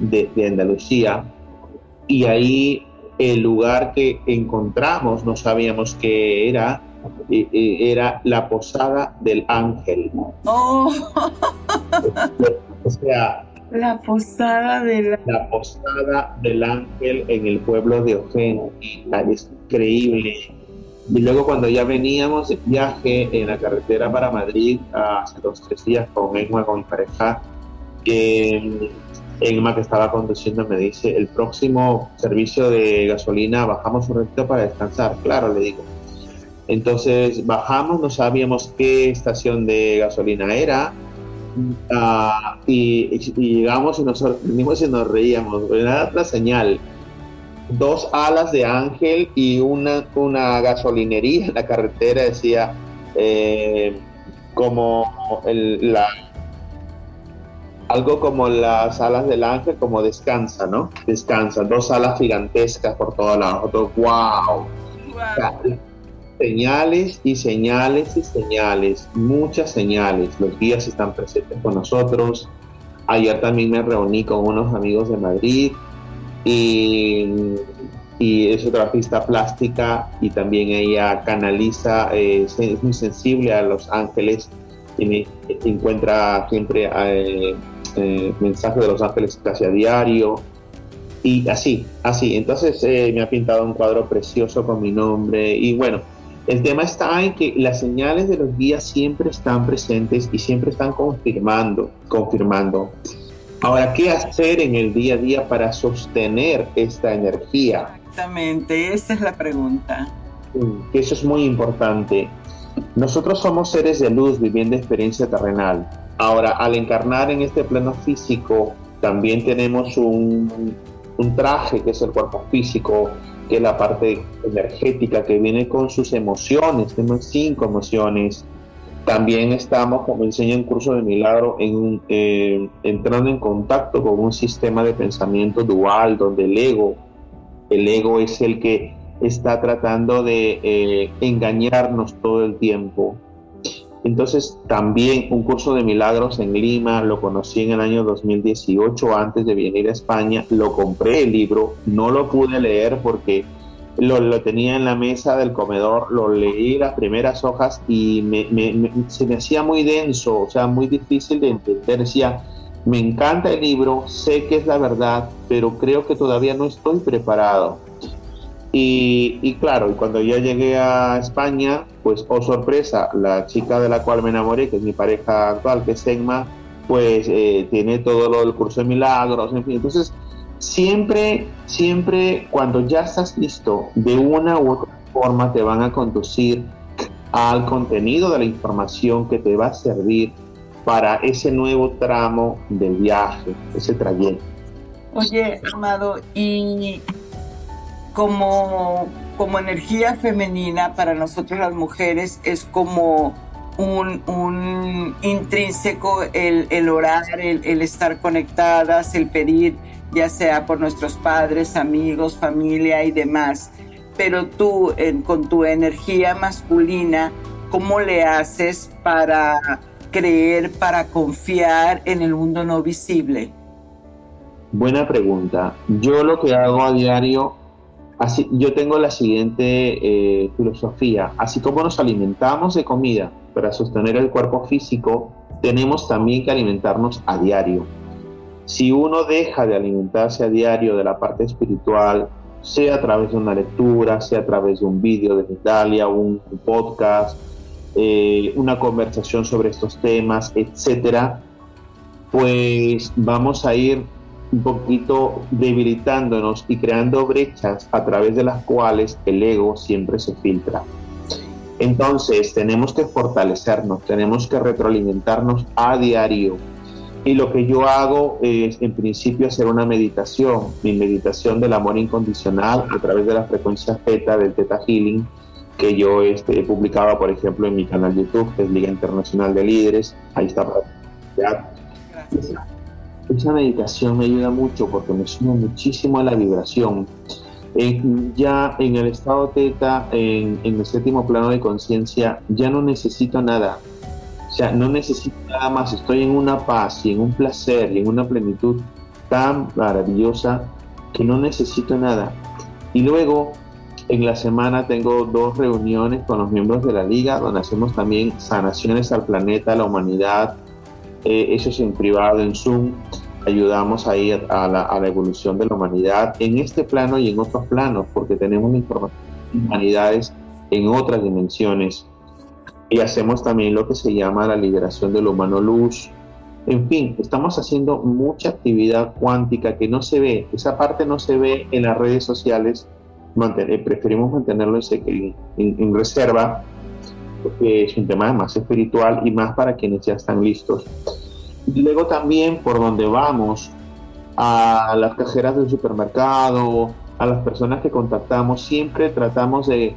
de Andalucía y ahí el lugar que encontramos no sabíamos qué era, era la posada del ángel. Oh. (laughs) O sea, la posada del la posada del ángel en el pueblo de Ojén. Es increíble. Y luego cuando ya veníamos de viaje en la carretera para Madrid hace dos tres días con Emma, con mi pareja, eh, Emma que estaba conduciendo me dice, el próximo servicio de gasolina bajamos un ratito para descansar. Claro, le digo. Entonces bajamos, no sabíamos qué estación de gasolina era. Ah, y, llegamos y nos sorprendimos y nos reíamos. Era la señal. Dos alas de ángel y una, una gasolinería en la carretera decía eh, como el, la, algo como las alas del ángel, como descansa, ¿no? Descansa, dos alas gigantescas por todos lados. wow. Señales y señales y señales, muchas señales. Los guías están presentes con nosotros. Ayer también me reuní con unos amigos de Madrid y, y es otra pista plástica y también ella canaliza, eh, es muy sensible a los ángeles y me encuentra siempre eh, eh, mensajes de los ángeles casi a diario y así, así. Entonces me ha pintado un cuadro precioso con mi nombre y bueno, el tema está en que las señales de los guías siempre están presentes y siempre están confirmando, confirmando. Ahora, ¿qué hacer en el día a día para sostener esta energía? Exactamente, esa es la pregunta. Mm, eso es muy importante. Nosotros somos seres de luz viviendo experiencia terrenal. Ahora, al encarnar en este plano físico, también tenemos un, traje que es el cuerpo físico, que es la parte energética que viene con sus emociones, tenemos cinco emociones. También estamos, como enseña en curso de milagro, en, eh, entrando en contacto con un sistema de pensamiento dual, donde el ego, el ego es el que está tratando de eh, engañarnos todo el tiempo. Entonces también un curso de milagros en Lima, lo conocí en el año 2018 antes de venir a España, lo compré el libro, no lo pude leer porque lo, tenía en la mesa del comedor, lo leí las primeras hojas y se me hacía muy denso, o sea, muy difícil de entender. Decía, me encanta el libro, sé que es la verdad, pero creo que todavía no estoy preparado. Y, claro, y cuando ya llegué a España, pues, oh sorpresa, la chica de la cual me enamoré, que es mi pareja actual, que es Enma, pues eh, tiene todo lo del curso de milagros, en fin. Entonces, siempre, siempre cuando ya estás listo, de una u otra forma te van a conducir al contenido de la información que te va a servir para ese nuevo tramo del viaje, ese trayecto. Oye, Amado, y como, como energía femenina para nosotros las mujeres es como un, un intrínseco el, el orar, el, el, estar conectadas, el pedir, ya sea por nuestros padres, amigos, familia y demás. Pero tú, con tu energía masculina, ¿cómo le haces para creer, para confiar en el mundo no visible? Buena pregunta. Yo lo que hago a diario Así, yo tengo la siguiente eh, filosofía. Así como nos alimentamos de comida para sostener el cuerpo físico, tenemos también que alimentarnos a diario. Si uno deja de alimentarse a diario de la parte espiritual, sea a través de una lectura, sea a través de un vídeo de Italia, un, podcast, eh, una conversación sobre estos temas, etcétera, pues vamos a ir un poquito debilitándonos y creando brechas a través de las cuales el ego siempre se filtra. Entonces tenemos que fortalecernos, tenemos que retroalimentarnos a diario. Y lo que yo hago es en principio hacer una meditación, mi meditación del amor incondicional a través de la frecuencia Theta del Theta Healing, que yo este, he publicado, por ejemplo, en mi canal de YouTube, que es Liga Internacional de Líderes. Ahí está. Gracias esa meditación me ayuda mucho porque me suma muchísimo a la vibración. ya en el estado teta, en, el séptimo plano de conciencia, ya no necesito nada. O sea, no necesito nada más. Estoy en una paz y en un placer y en una plenitud tan maravillosa que no necesito nada. Y luego en la semana tengo dos reuniones con los miembros de la liga donde hacemos también sanaciones al planeta, a la humanidad, eh, es en privado, en Zoom, ayudamos ahí a la, a la, evolución de la humanidad en este plano y en otros planos, porque tenemos información de humanidades en otras dimensiones. Y hacemos también lo que se llama la liberación del humano luz. En fin, estamos haciendo mucha actividad cuántica que no se ve, esa parte no se ve en las redes sociales, mantener, preferimos mantenerlo en, en, en reserva, es un tema más espiritual y más para quienes ya están listos. Luego también por donde vamos, a las cajeras del supermercado, a las personas que contactamos, siempre tratamos de,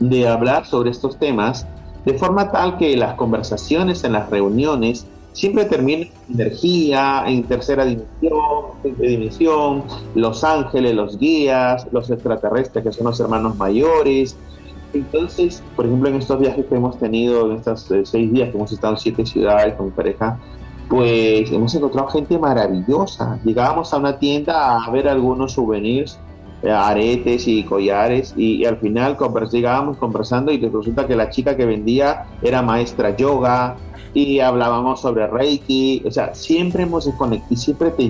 de hablar sobre estos temas de forma tal que las conversaciones en las reuniones siempre terminen en energía, en tercera dimensión, en dimensión, los ángeles, los guías, los extraterrestres que son los hermanos mayores. Entonces, por ejemplo, en estos viajes que hemos tenido, en estos eh, seis días que hemos estado en siete ciudades con mi pareja, pues hemos encontrado gente maravillosa. Llegábamos a una tienda a ver algunos souvenirs eh, aretes y collares y, al final llegábamos conversando y resulta que la chica que vendía era maestra yoga y hablábamos sobre Reiki, o sea, siempre hemos desconectado y siempre te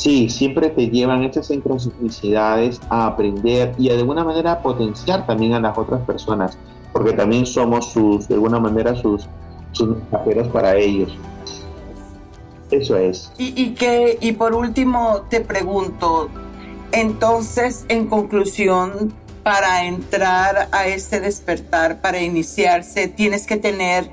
sí, siempre te llevan estas sincronicidades a aprender y de alguna manera a potenciar también a las otras personas, porque también somos sus, de alguna manera sus, sus mensajeros para ellos. Eso es. Y, y, que, y por último te pregunto, entonces, en conclusión, para entrar a este despertar, para iniciarse, tienes que tener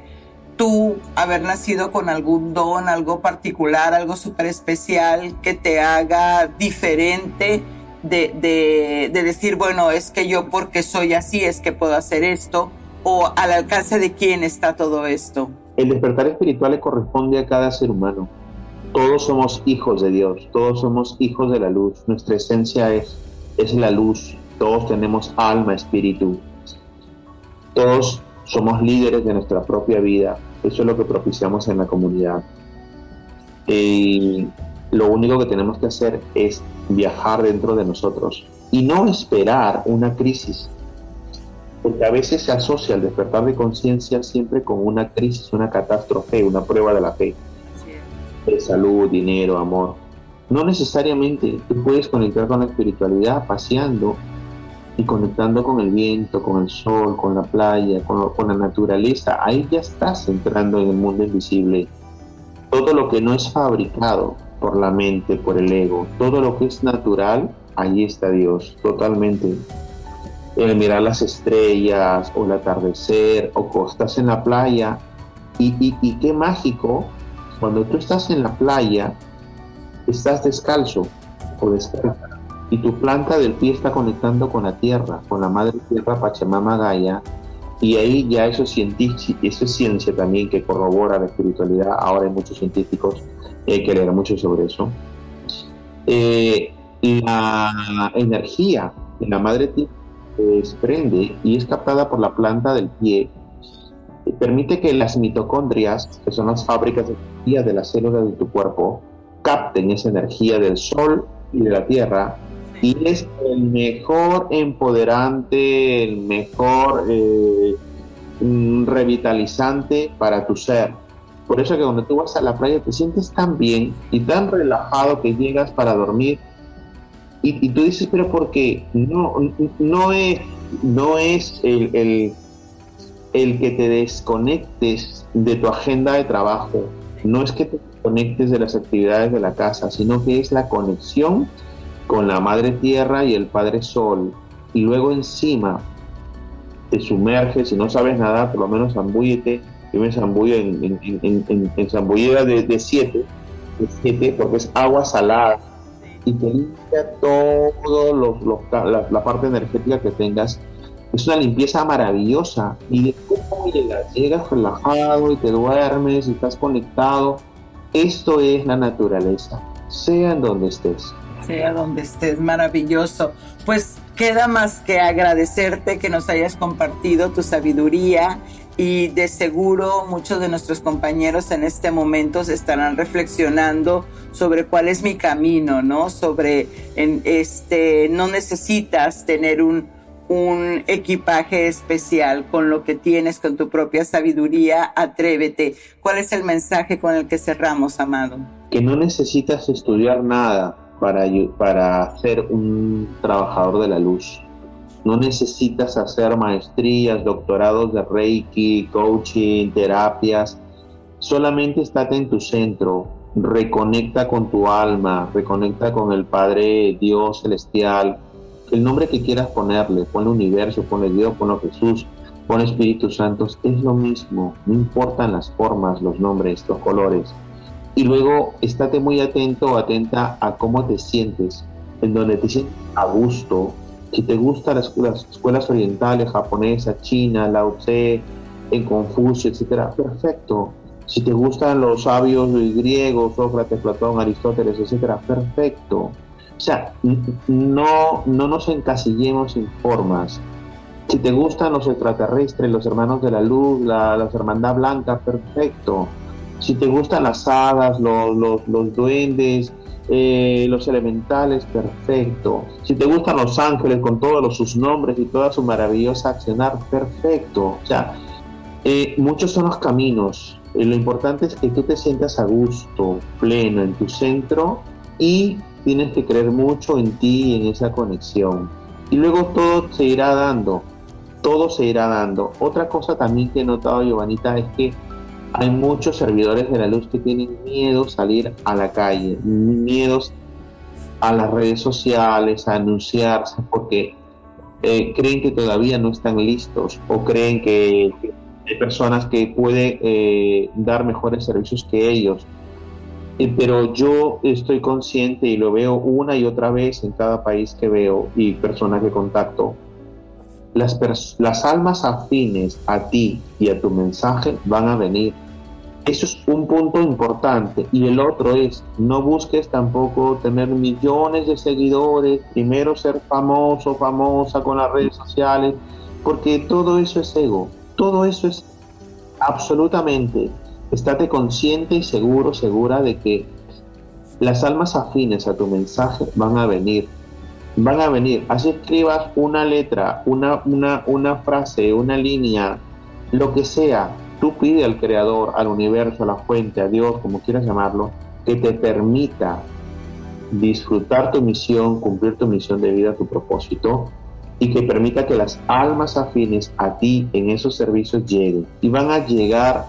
tú haber nacido con algún don, algo particular, algo súper especial que te haga diferente de, de, de, decir, bueno, es que yo porque soy así es que puedo hacer esto, o al alcance de quién está todo esto. El despertar espiritual le corresponde a cada ser humano. Todos somos hijos de Dios, todos somos hijos de la luz. Nuestra esencia es, es la luz. Todos tenemos alma, espíritu. Todos somos líderes de nuestra propia vida. Eso es lo que propiciamos en la comunidad. Y lo único que tenemos que hacer es viajar dentro de nosotros y no esperar una crisis. Porque a veces se asocia el despertar de conciencia siempre con una crisis, una catástrofe, una prueba de la fe de salud, dinero, amor. No necesariamente tú puedes conectar con la espiritualidad paseando y conectando con el viento, con el sol, con la playa, con, la naturaleza. Ahí ya estás entrando en el mundo invisible. Todo lo que no es fabricado por la mente, por el ego, todo lo que es natural, ahí está Dios, totalmente. El mirar las estrellas o el atardecer o costas en la playa. Y, y, y qué mágico cuando tú estás en la playa, estás descalzo o descalza y tu planta del pie está conectando con la tierra, con la madre tierra Pachamama Gaia, y ahí ya eso es, eso es ciencia también que corrobora la espiritualidad. Ahora hay muchos científicos eh, que leer mucho sobre eso. Eh, la energía de la madre tierra se desprende y es captada por la planta del pie permite que las mitocondrias, que son las fábricas de energía de las células de tu cuerpo, capten esa energía del sol y de la tierra y es el mejor empoderante, el mejor eh, mm, revitalizante para tu ser. Por eso que cuando tú vas a la playa te sientes tan bien y tan relajado que llegas para dormir y, tú dices, pero porque no, no es, no es el el que te desconectes de tu agenda de trabajo. No es que te desconectes de las actividades de la casa, sino que es la conexión con la Madre Tierra y el Padre Sol. Y luego encima te sumerges, si no sabes nada, por lo menos zambúllete. Yo me zambullo en, en, en, en zambullera de 7, de siete, porque es agua salada y te limpia todo los, la, la parte energética que tengas es una limpieza maravillosa. Y de cómo llegas, llegas relajado y te duermes y estás conectado. Esto es la naturaleza, sea en donde estés. Sea donde estés, maravilloso. Pues queda más que agradecerte que nos hayas compartido tu sabiduría y de seguro muchos de nuestros compañeros en este momento estarán reflexionando sobre cuál es mi camino, ¿no? Sobre, en este, no necesitas tener un, un equipaje especial con lo que tienes, con tu propia sabiduría, atrévete. ¿Cuál es el mensaje con el que cerramos, amado? Que no necesitas estudiar nada para, para ser un trabajador de la luz no necesitas hacer maestrías, doctorados de Reiki, coaching, terapias. Solamente estate en tu centro, reconecta con tu alma, reconecta con el Padre Dios celestial, el nombre que quieras ponerle, ponle universo, ponle Dios, ponle Jesús, ponle Espíritu Santo, es lo mismo, no importan las formas, los nombres, los colores. Y luego estate muy atento, atenta a cómo te sientes, en donde te sientes a gusto, si te gustan las, escuelas orientales, japonesa, china, Lao Tse, en Confucio, etcétera, perfecto. Si te gustan los sabios griegos, Sócrates, Platón, Aristóteles, etcétera, perfecto. O sea, no, no nos encasillemos en formas. Si te gustan los extraterrestres, los hermanos de la luz, la, la hermandad blanca, perfecto. Si te gustan las hadas, los, los, duendes, eh, los elementales, perfecto. Si te gustan los ángeles con todos sus nombres y toda su maravillosa accionar, perfecto. O sea, eh, muchos son los caminos. Eh, lo importante es que tú te sientas a gusto, pleno en tu centro y tienes que creer mucho en ti y en esa conexión. Y luego todo se irá dando, todo se irá dando. Otra cosa también que he notado, Giovanita, es que hay muchos servidores de la luz que tienen miedo a salir a la calle, miedos a las redes sociales, a anunciarse, porque eh, creen que todavía no están listos o creen que, hay personas que pueden eh, dar mejores servicios que ellos. Eh, pero yo estoy consciente y lo veo una y otra vez en cada país que veo y personas que contacto. Las, las almas afines a ti y a tu mensaje van a venir eso es un punto importante. Y el otro es, no busques tampoco tener millones de seguidores, primero ser famoso, famosa con las redes sociales, porque todo eso es ego, todo eso es absolutamente. Estate consciente y seguro, segura de que las almas afines a tu mensaje van a venir. Van a venir. Así escribas una letra, una, una, una frase, una línea, lo que sea, Tú pide al Creador, al universo, a la fuente, a Dios, como quieras llamarlo, que te permita disfrutar tu misión, cumplir tu misión de vida, tu propósito, y que permita que las almas afines a ti en esos servicios lleguen. Y van a llegar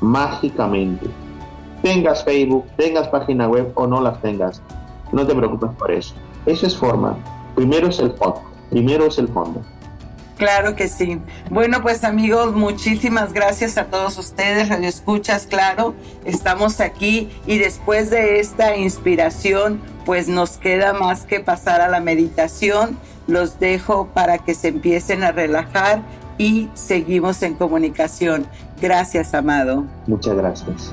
mágicamente. Tengas Facebook, tengas página web o no las tengas. No te preocupes por eso. Eso es forma. Primero es el fondo. Primero es el fondo. Claro que sí. Bueno, pues amigos, muchísimas gracias a todos ustedes, Radio Escuchas, claro, estamos aquí y después de esta inspiración, pues nos queda más que pasar a la meditación. Los dejo para que se empiecen a relajar y seguimos en comunicación. Gracias, amado. Muchas gracias.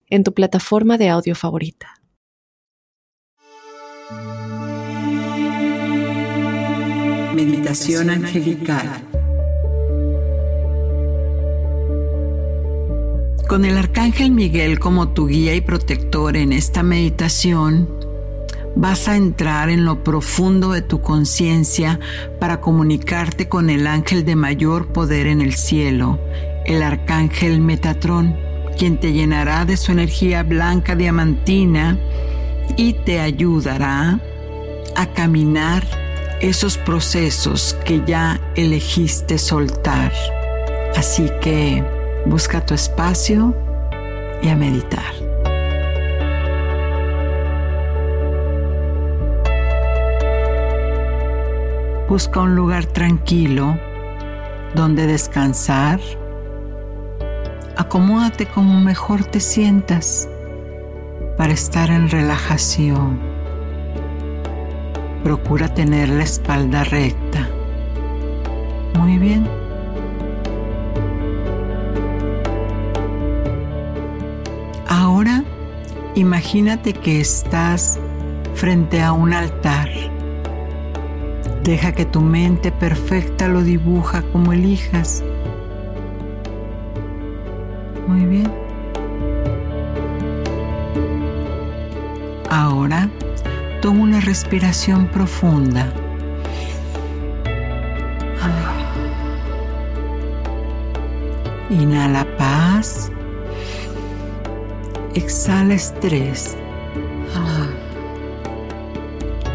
en tu plataforma de audio favorita. Meditación angelical. Con el Arcángel Miguel como tu guía y protector en esta meditación, vas a entrar en lo profundo de tu conciencia para comunicarte con el ángel de mayor poder en el cielo, el Arcángel Metatrón quien te llenará de su energía blanca diamantina y te ayudará a caminar esos procesos que ya elegiste soltar. Así que busca tu espacio y a meditar. Busca un lugar tranquilo donde descansar. Acomódate como mejor te sientas para estar en relajación. Procura tener la espalda recta. Muy bien. Ahora imagínate que estás frente a un altar. Deja que tu mente perfecta lo dibuja como elijas. Muy bien. Ahora toma una respiración profunda. Inhala paz. Exhala estrés.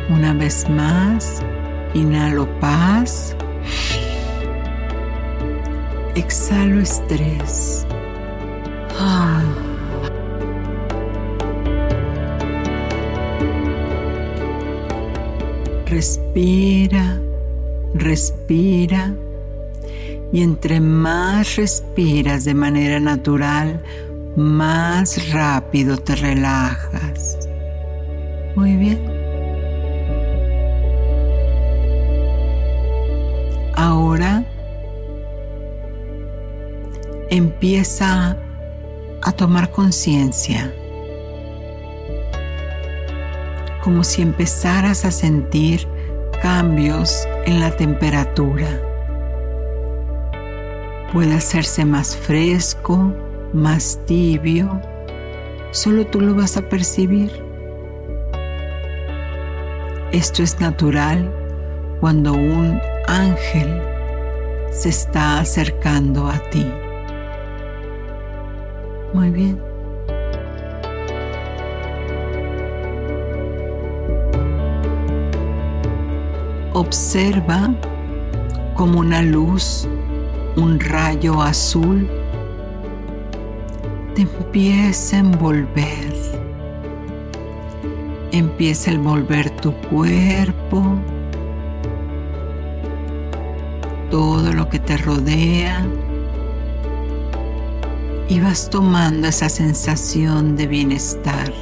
Una vez más, inhalo paz. Exhalo estrés. Respira, respira. Y entre más respiras de manera natural, más rápido te relajas. Muy bien. Ahora empieza a tomar conciencia, como si empezaras a sentir cambios en la temperatura. Puede hacerse más fresco, más tibio, solo tú lo vas a percibir. Esto es natural cuando un ángel se está acercando a ti. Muy bien. Observa como una luz, un rayo azul te empieza a envolver. Empieza a envolver tu cuerpo, todo lo que te rodea y vas tomando esa sensación de bienestar.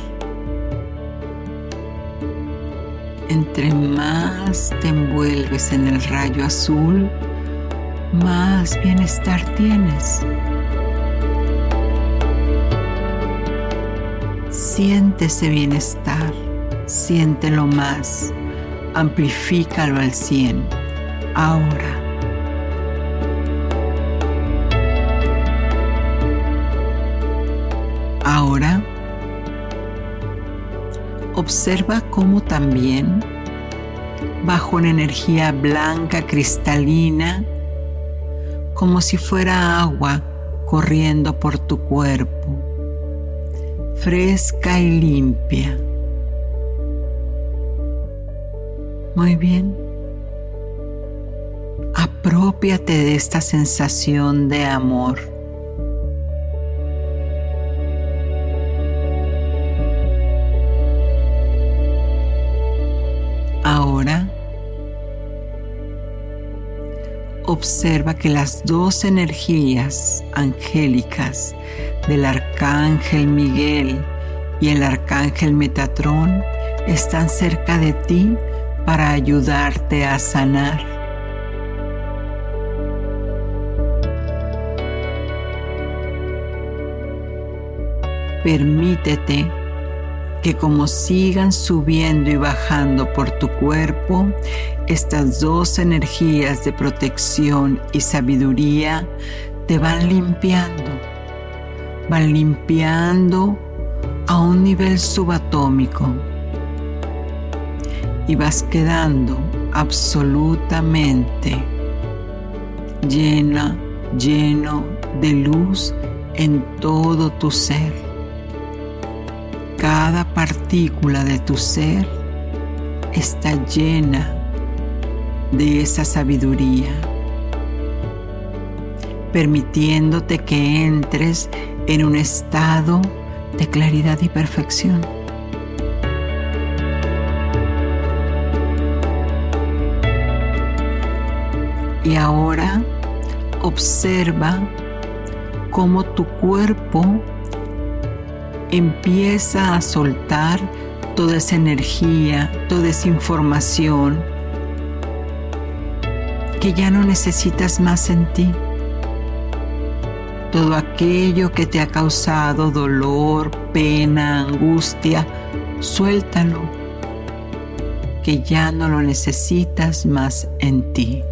Entre más te envuelves en el rayo azul, más bienestar tienes. Siente ese bienestar, siéntelo más, amplifícalo al 100. Ahora. Ahora, observa cómo también, bajo una energía blanca cristalina, como si fuera agua corriendo por tu cuerpo, fresca y limpia. Muy bien. Apropiate de esta sensación de amor. Observa que las dos energías angélicas del arcángel Miguel y el arcángel Metatrón están cerca de ti para ayudarte a sanar. Permítete que como sigan subiendo y bajando por tu cuerpo, estas dos energías de protección y sabiduría te van limpiando, van limpiando a un nivel subatómico y vas quedando absolutamente llena, lleno de luz en todo tu ser. Cada partícula de tu ser está llena de esa sabiduría. permitiéndote que entres en un estado de claridad y perfección. Y ahora observa cómo tu cuerpo empieza a soltar toda esa energía, toda esa información que ya no necesitas más en ti. Todo aquello que te ha causado dolor, pena, angustia, suéltalo, que ya no lo necesitas más en ti.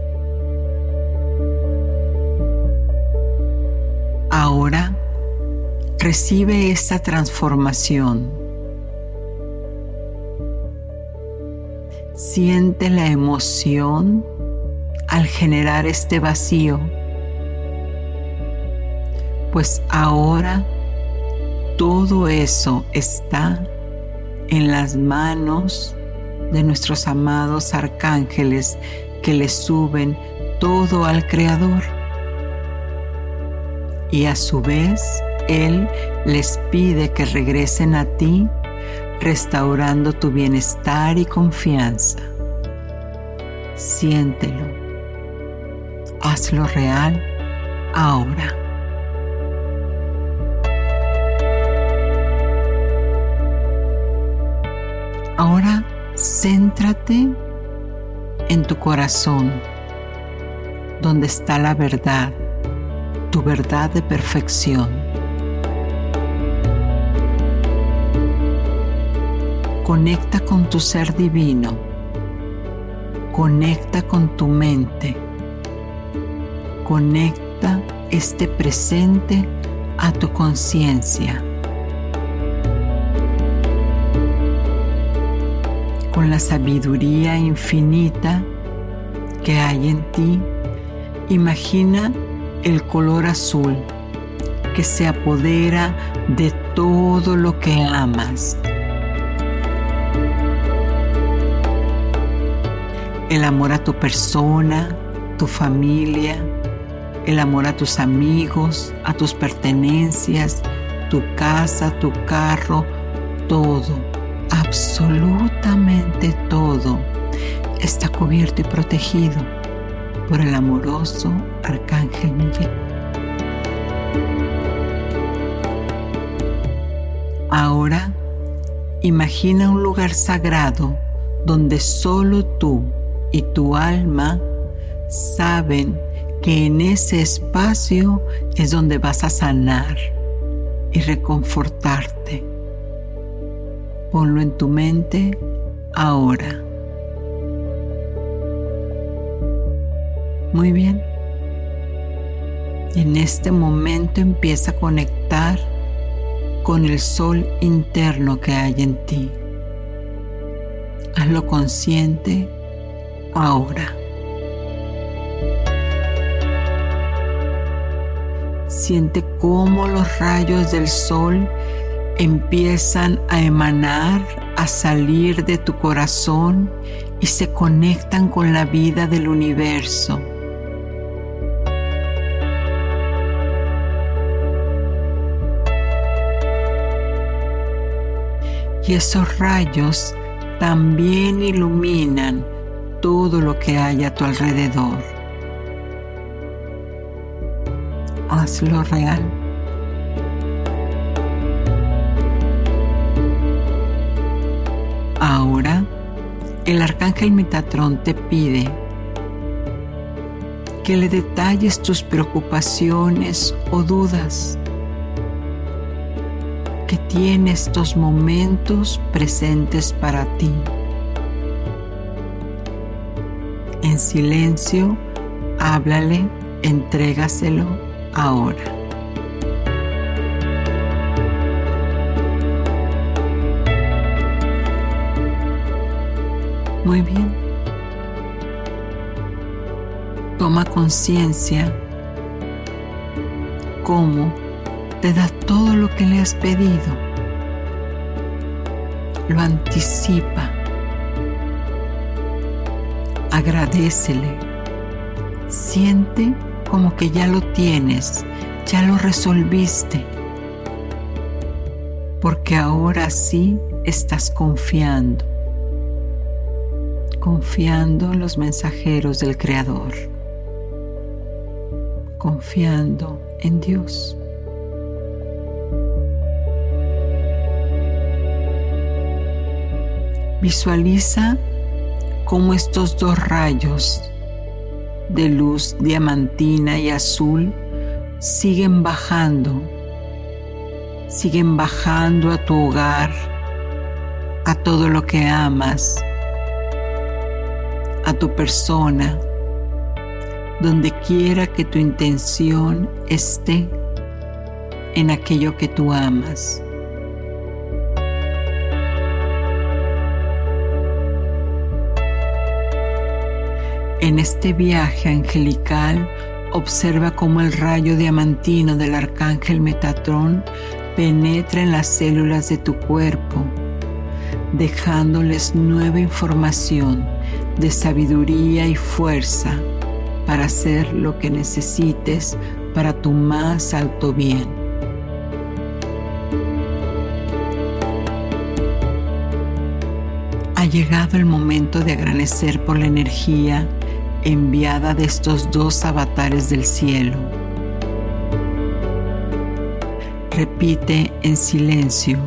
Recibe esa transformación. Siente la emoción al generar este vacío, pues ahora todo eso está en las manos de nuestros amados arcángeles que le suben todo al Creador. Y a su vez, Él les pide que regresen a ti, restaurando tu bienestar y confianza. Siéntelo hazlo real ahora. Ahora céntrate en tu corazón, donde está la verdad, tu verdad de perfección. Conecta con tu ser divino, conecta con tu mente Conecta este presente a tu conciencia. Con la sabiduría infinita que hay en ti, imagina el color azul que se apodera de todo lo que amas. El amor a tu persona, tu familia, el amor a tus amigos, a tus pertenencias, tu casa, tu carro, todo, absolutamente todo está cubierto y protegido por el amoroso Arcángel Miguel. Ahora, imagina un lugar sagrado donde solo tú y tu alma saben que en ese espacio es donde vas a sanar y reconfortarte. Ponlo en tu mente ahora. Muy bien. En este momento empieza a conectar con el sol interno que hay en ti. Hazlo consciente ahora. Siente cómo los rayos del sol empiezan a emanar, a salir de tu corazón y se conectan con la vida del universo. Y esos rayos también iluminan todo lo que hay a tu alrededor. hazlo real. Ahora, el arcángel Metatrón te pide que le detalles tus preocupaciones o dudas, que tiene estos momentos presentes para ti. En silencio, háblale, entrégaselo ahora. Muy bien. Toma conciencia cómo te da todo lo que le has pedido. Lo anticipa. Agradecele. Siente como que ya lo tienes, ya lo resolviste. Porque ahora sí estás confiando, confiando en los mensajeros del Creador, confiando en Dios. Visualiza cómo estos dos rayos de luz diamantina y azul siguen bajando, siguen bajando a tu hogar, a todo lo que amas, a tu persona, donde quiera que tu intención esté en aquello que tú amas. En este viaje angelical, observa cómo el rayo diamantino del arcángel Metatrón penetra en las células de tu cuerpo, dejándoles nueva información de sabiduría y fuerza para hacer lo que necesites para tu más alto bien. Ha llegado el momento de agradecer por la energía enviada de estos dos avatares del cielo. Repite en silencio.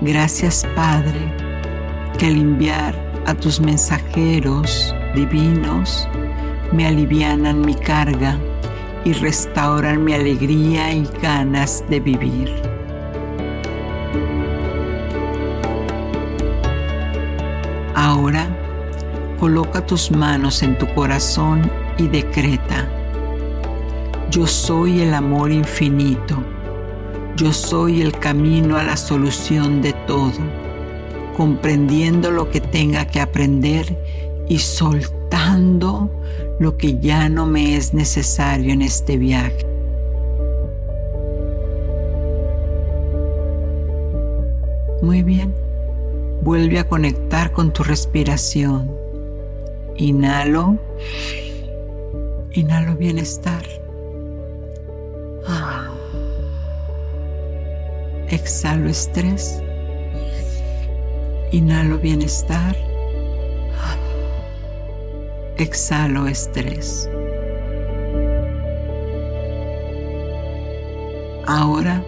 Gracias Padre, que al enviar a tus mensajeros divinos me alivianan mi carga y restauran mi alegría y ganas de vivir. Ahora Coloca tus manos en tu corazón y decreta, yo soy el amor infinito, yo soy el camino a la solución de todo, comprendiendo lo que tenga que aprender y soltando lo que ya no me es necesario en este viaje. Muy bien, vuelve a conectar con tu respiración. Inhalo. Inhalo bienestar. Exhalo estrés. Inhalo bienestar. Exhalo estrés. Ahora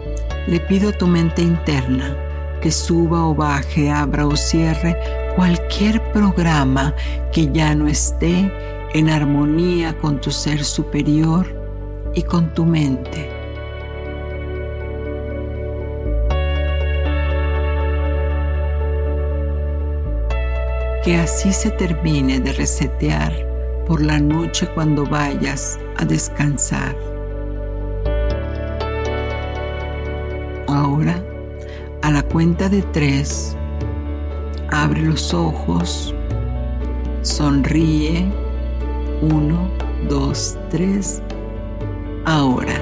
le pido a tu mente interna que suba o baje, abra o cierre cualquier programa que ya no esté en armonía con tu ser superior y con tu mente. Que así se termine de resetear por la noche cuando vayas a descansar. Ahora, a la cuenta de tres, Abre los ojos, sonríe. Uno, dos, tres. Ahora.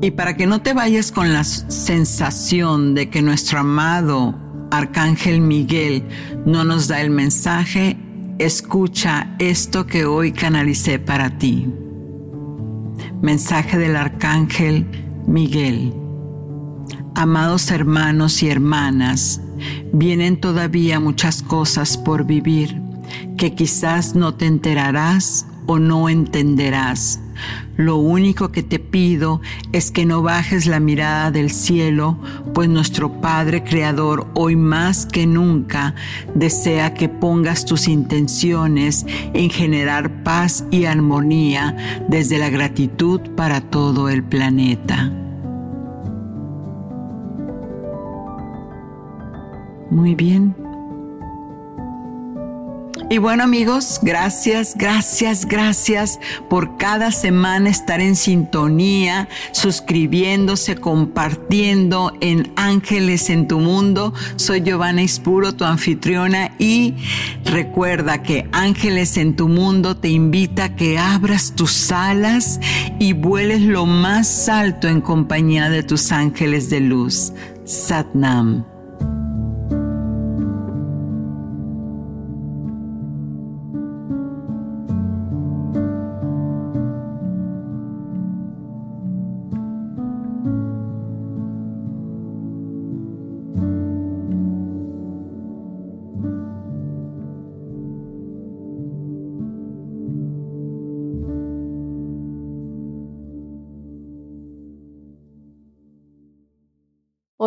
Y para que no te vayas con la sensación de que nuestro amado Arcángel Miguel no nos da el mensaje, escucha esto que hoy canalicé para ti. Mensaje del Arcángel Miguel. Amados hermanos y hermanas, vienen todavía muchas cosas por vivir que quizás no te enterarás o no entenderás lo único que te pido es que no bajes la mirada del cielo, pues nuestro Padre Creador hoy más que nunca desea que pongas tus intenciones en generar paz y armonía desde la gratitud para todo el planeta. Muy bien. Y bueno amigos, gracias, gracias, gracias por cada semana estar en sintonía, suscribiéndose, compartiendo en Ángeles en tu Mundo. Soy Giovanna Ispuro, tu anfitriona, y recuerda que Ángeles en tu Mundo te invita a que abras tus alas y vueles lo más alto en compañía de tus ángeles de luz. Satnam.